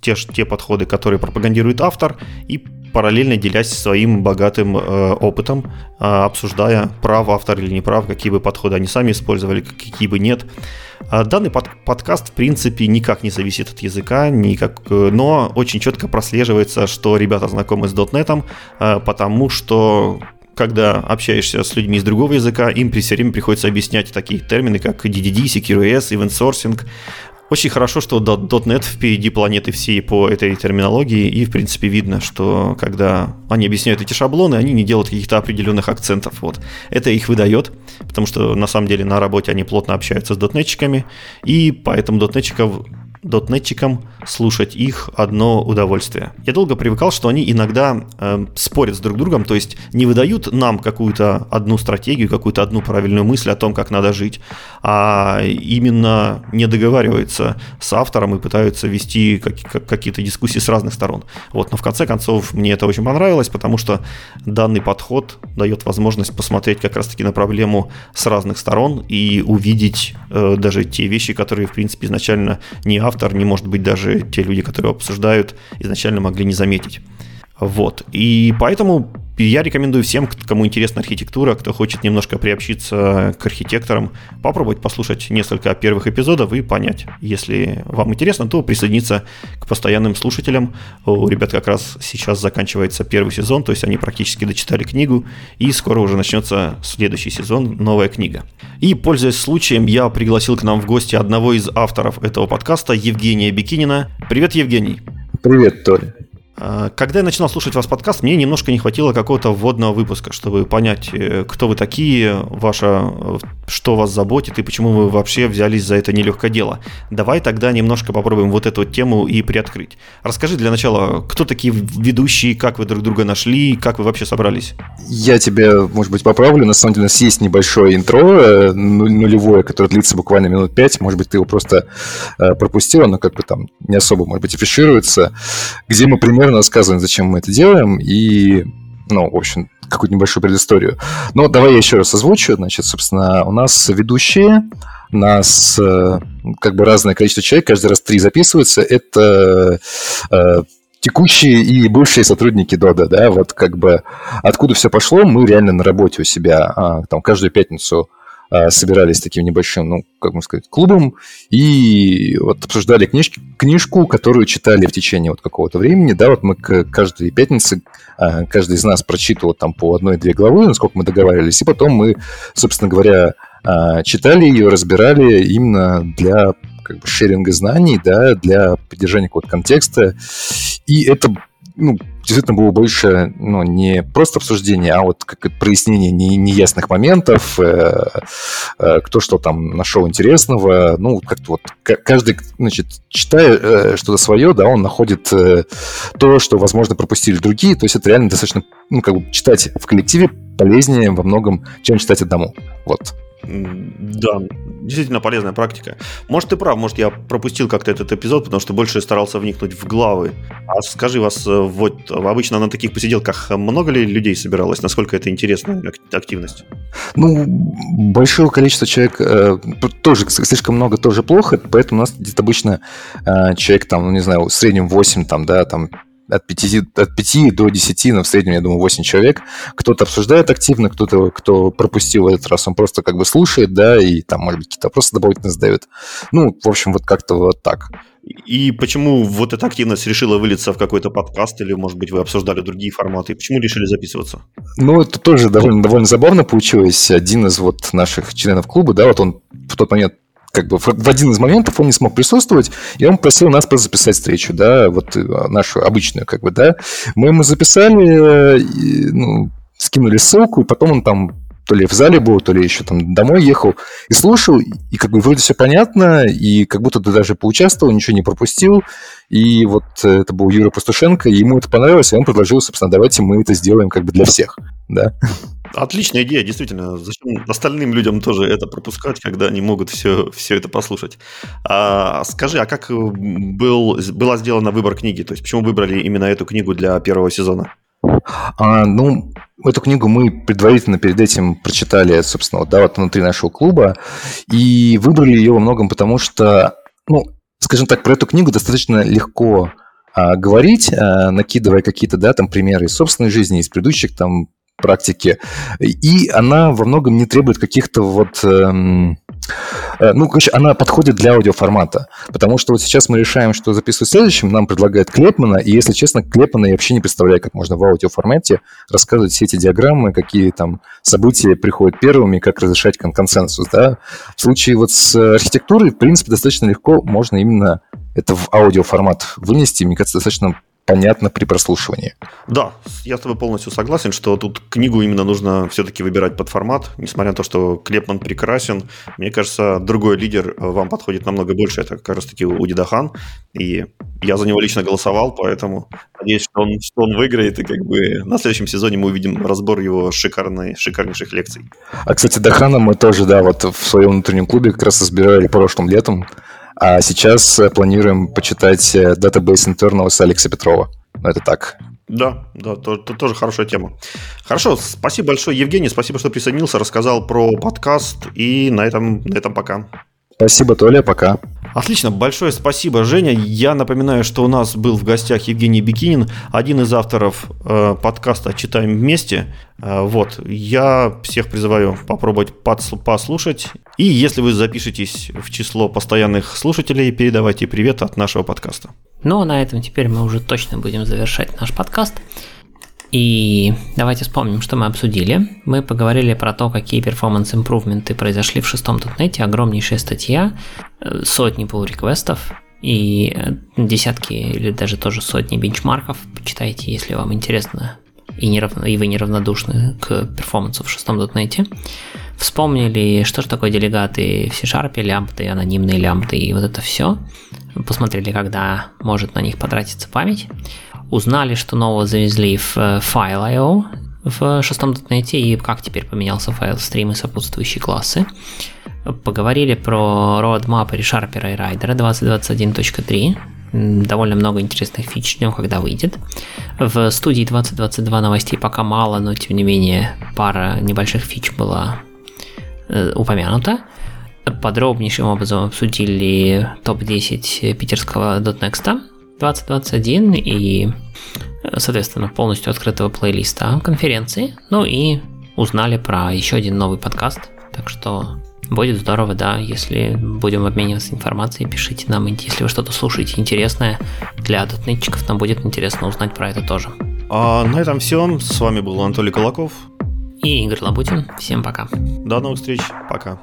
те, те подходы, которые пропагандирует автор и параллельно делясь своим богатым э, опытом, э, обсуждая, прав автор или не прав, какие бы подходы они сами использовали, какие бы нет. А данный под, подкаст, в принципе, никак не зависит от языка, никак, э, но очень четко прослеживается, что ребята знакомы с .NET, э, потому что когда общаешься с людьми из другого языка, им все время приходится объяснять такие термины, как DDD, CQRS, Event Sourcing, очень хорошо, что .NET впереди планеты всей по этой терминологии, и, в принципе, видно, что когда они объясняют эти шаблоны, они не делают каких-то определенных акцентов. Вот. Это их выдает, потому что, на самом деле, на работе они плотно общаются с .NETчиками, и поэтому .NETчиков дотнетчикам слушать их одно удовольствие. Я долго привыкал, что они иногда э, спорят с друг другом, то есть не выдают нам какую-то одну стратегию, какую-то одну правильную мысль о том, как надо жить, а именно не договариваются с автором и пытаются вести как- какие-то дискуссии с разных сторон. Вот, но в конце концов мне это очень понравилось, потому что данный подход дает возможность посмотреть как раз-таки на проблему с разных сторон и увидеть э, даже те вещи, которые в принципе изначально не автор, не может быть даже те люди, которые обсуждают, изначально могли не заметить. Вот. И поэтому я рекомендую всем, кому интересна архитектура, кто хочет немножко приобщиться к архитекторам, попробовать послушать несколько первых эпизодов и понять. Если вам интересно, то присоединиться к постоянным слушателям. У ребят как раз сейчас заканчивается первый сезон, то есть они практически дочитали книгу, и скоро уже начнется следующий сезон, новая книга. И, пользуясь случаем, я пригласил к нам в гости одного из авторов этого подкаста, Евгения Бикинина. Привет, Евгений. Привет, Толя. А, когда я начинал слушать вас подкаст, мне немножко не хватило какого-то вводного выпуска, чтобы понять, э, кто вы такие, ваша, что вас заботит и почему вы вообще взялись за это нелегкое дело. Давай тогда немножко попробуем вот эту тему и приоткрыть. Расскажи для начала, кто такие ведущие, как вы друг друга нашли, как вы вообще собрались? Я тебя, может быть, поправлю. На самом деле у нас есть небольшое интро, э, нулевое, которое длится буквально минут пять. Может быть, ты его просто э, пропустил, оно как бы там не особо, может быть, афишируется, где мы примерно примерно рассказываем, зачем мы это делаем, и, ну, в общем, какую-то небольшую предысторию. Но давай я еще раз озвучу. Значит, собственно, у нас ведущие, нас э, как бы разное количество человек, каждый раз три записываются. Это э, текущие и бывшие сотрудники Дода, да, вот как бы откуда все пошло, мы реально на работе у себя, а, там, каждую пятницу собирались таким небольшим, ну, как можно сказать, клубом, и вот обсуждали книжки, книжку, которую читали в течение вот какого-то времени, да, вот мы к каждой пятнице, а, каждый из нас прочитывал там по одной-две главы, насколько мы договаривались, и потом мы, собственно говоря, а, читали ее, разбирали именно для как бы шеринга знаний, да, для поддержания какого-то контекста. И это ну, действительно было больше ну, не просто обсуждение, а вот как прояснение не, неясных моментов, э, э, кто что там нашел интересного. Ну, как-то вот каждый, значит, читая э, что-то свое, да, он находит э, то, что, возможно, пропустили другие. То есть это реально достаточно, ну, как бы читать в коллективе полезнее во многом, чем читать одному. Вот. Да, действительно полезная практика. Может, ты прав, может, я пропустил как-то этот эпизод, потому что больше старался вникнуть в главы. А скажи, вас э, вот обычно на таких посиделках много ли людей собиралось? Насколько это интересная активность? Ну, большое количество человек э, тоже слишком много тоже плохо, поэтому у нас где-то обычно э, человек там, ну, не знаю, в среднем 8 там, да, там от 5, от 5 до 10, но в среднем, я думаю, 8 человек. Кто-то обсуждает активно, кто-то, кто пропустил в этот раз, он просто как бы слушает, да, и там, может быть, какие-то вопросы дополнительно задает. Ну, в общем, вот как-то вот так. И почему вот эта активность решила вылиться в какой-то подкаст, или, может быть, вы обсуждали другие форматы? Почему решили записываться? Ну, это тоже довольно, довольно забавно получилось. Один из вот наших членов клуба, да, вот он в тот момент как бы в один из моментов он не смог присутствовать, и он просил нас просто записать встречу, да, вот э, нашу обычную, как бы, да. Мы ему записали, э, ну, скинули ссылку, и потом он там то ли в зале был, то ли еще там домой ехал, и слушал, и как бы вроде все понятно, и как будто ты даже поучаствовал, ничего не пропустил, и вот э, это был Юра Пастушенко, и ему это понравилось, и он предложил, собственно, давайте мы это сделаем как бы для всех, да. Отличная идея, действительно. Зачем остальным людям тоже это пропускать, когда они могут все, все это послушать? А, скажи, а как был, была сделана выбор книги? То есть почему выбрали именно эту книгу для первого сезона? А, ну, эту книгу мы предварительно перед этим прочитали, собственно, вот, да, вот внутри нашего клуба, и выбрали ее во многом потому, что, ну, скажем так, про эту книгу достаточно легко а, говорить, а, накидывая какие-то, да, там примеры из собственной жизни, из предыдущих там практики. И она во многом не требует каких-то вот... Эм, э, ну, короче, она подходит для аудиоформата. Потому что вот сейчас мы решаем, что записывать следующим, нам предлагает Клепмана, и, если честно, Клепмана я вообще не представляю, как можно в аудиоформате рассказывать все эти диаграммы, какие там события приходят первыми, как разрешать консенсус, да. В случае вот с архитектурой, в принципе, достаточно легко можно именно это в аудиоформат вынести. Мне кажется, достаточно понятно при прослушивании. Да, я с тобой полностью согласен, что тут книгу именно нужно все-таки выбирать под формат. Несмотря на то, что Клепман прекрасен, мне кажется, другой лидер э, вам подходит намного больше. Это как раз таки Удидахан. И я за него лично голосовал, поэтому надеюсь, что он, что он выиграет. И как бы на следующем сезоне мы увидим разбор его шикарной, шикарнейших лекций. А, кстати, Дахана мы тоже, да, вот в своем внутреннем клубе как раз избирали прошлым летом. А сейчас э, планируем почитать э, Database Internal с Алекса Петрова. Но это так. Да, да, то, то, тоже хорошая тема. Хорошо, спасибо большое, Евгений, спасибо, что присоединился, рассказал про подкаст, и на этом, на этом пока. Спасибо, Толя, пока. Отлично, большое спасибо, Женя. Я напоминаю, что у нас был в гостях Евгений Бикинин, один из авторов э, подкаста «Читаем вместе». Э, вот, я всех призываю попробовать послушать. И если вы запишетесь в число постоянных слушателей, передавайте привет от нашего подкаста. Ну, а на этом теперь мы уже точно будем завершать наш подкаст. И давайте вспомним, что мы обсудили. Мы поговорили про то, какие перформанс-импрувменты произошли в шестом тутнете, огромнейшая статья, э, сотни pull-реквестов и э, десятки или даже тоже сотни бенчмарков. Почитайте, если вам интересно и, неравно, и вы неравнодушны к перформансу в шестом дотнете. Вспомнили, что же такое делегаты в C-Sharp, лямбды, анонимные лямбды и вот это все. Посмотрели, когда может на них потратиться память узнали, что нового завезли в э, File.io в шестом дотнете и как теперь поменялся файл стрим и сопутствующие классы. Поговорили про roadmap ReSharper и Rider 2021.3. Довольно много интересных фич, ждем, когда выйдет. В студии 2022 новостей пока мало, но тем не менее пара небольших фич была э, упомянута. Подробнейшим образом обсудили топ-10 питерского .next 2021 и, соответственно, полностью открытого плейлиста конференции. Ну и узнали про еще один новый подкаст. Так что будет здорово, да, если будем обмениваться информацией, пишите нам, если вы что-то слушаете интересное для дотнетчиков, нам будет интересно узнать про это тоже. А на этом все. С вами был Анатолий Колоков. И Игорь Лабутин. Всем пока. До новых встреч. Пока.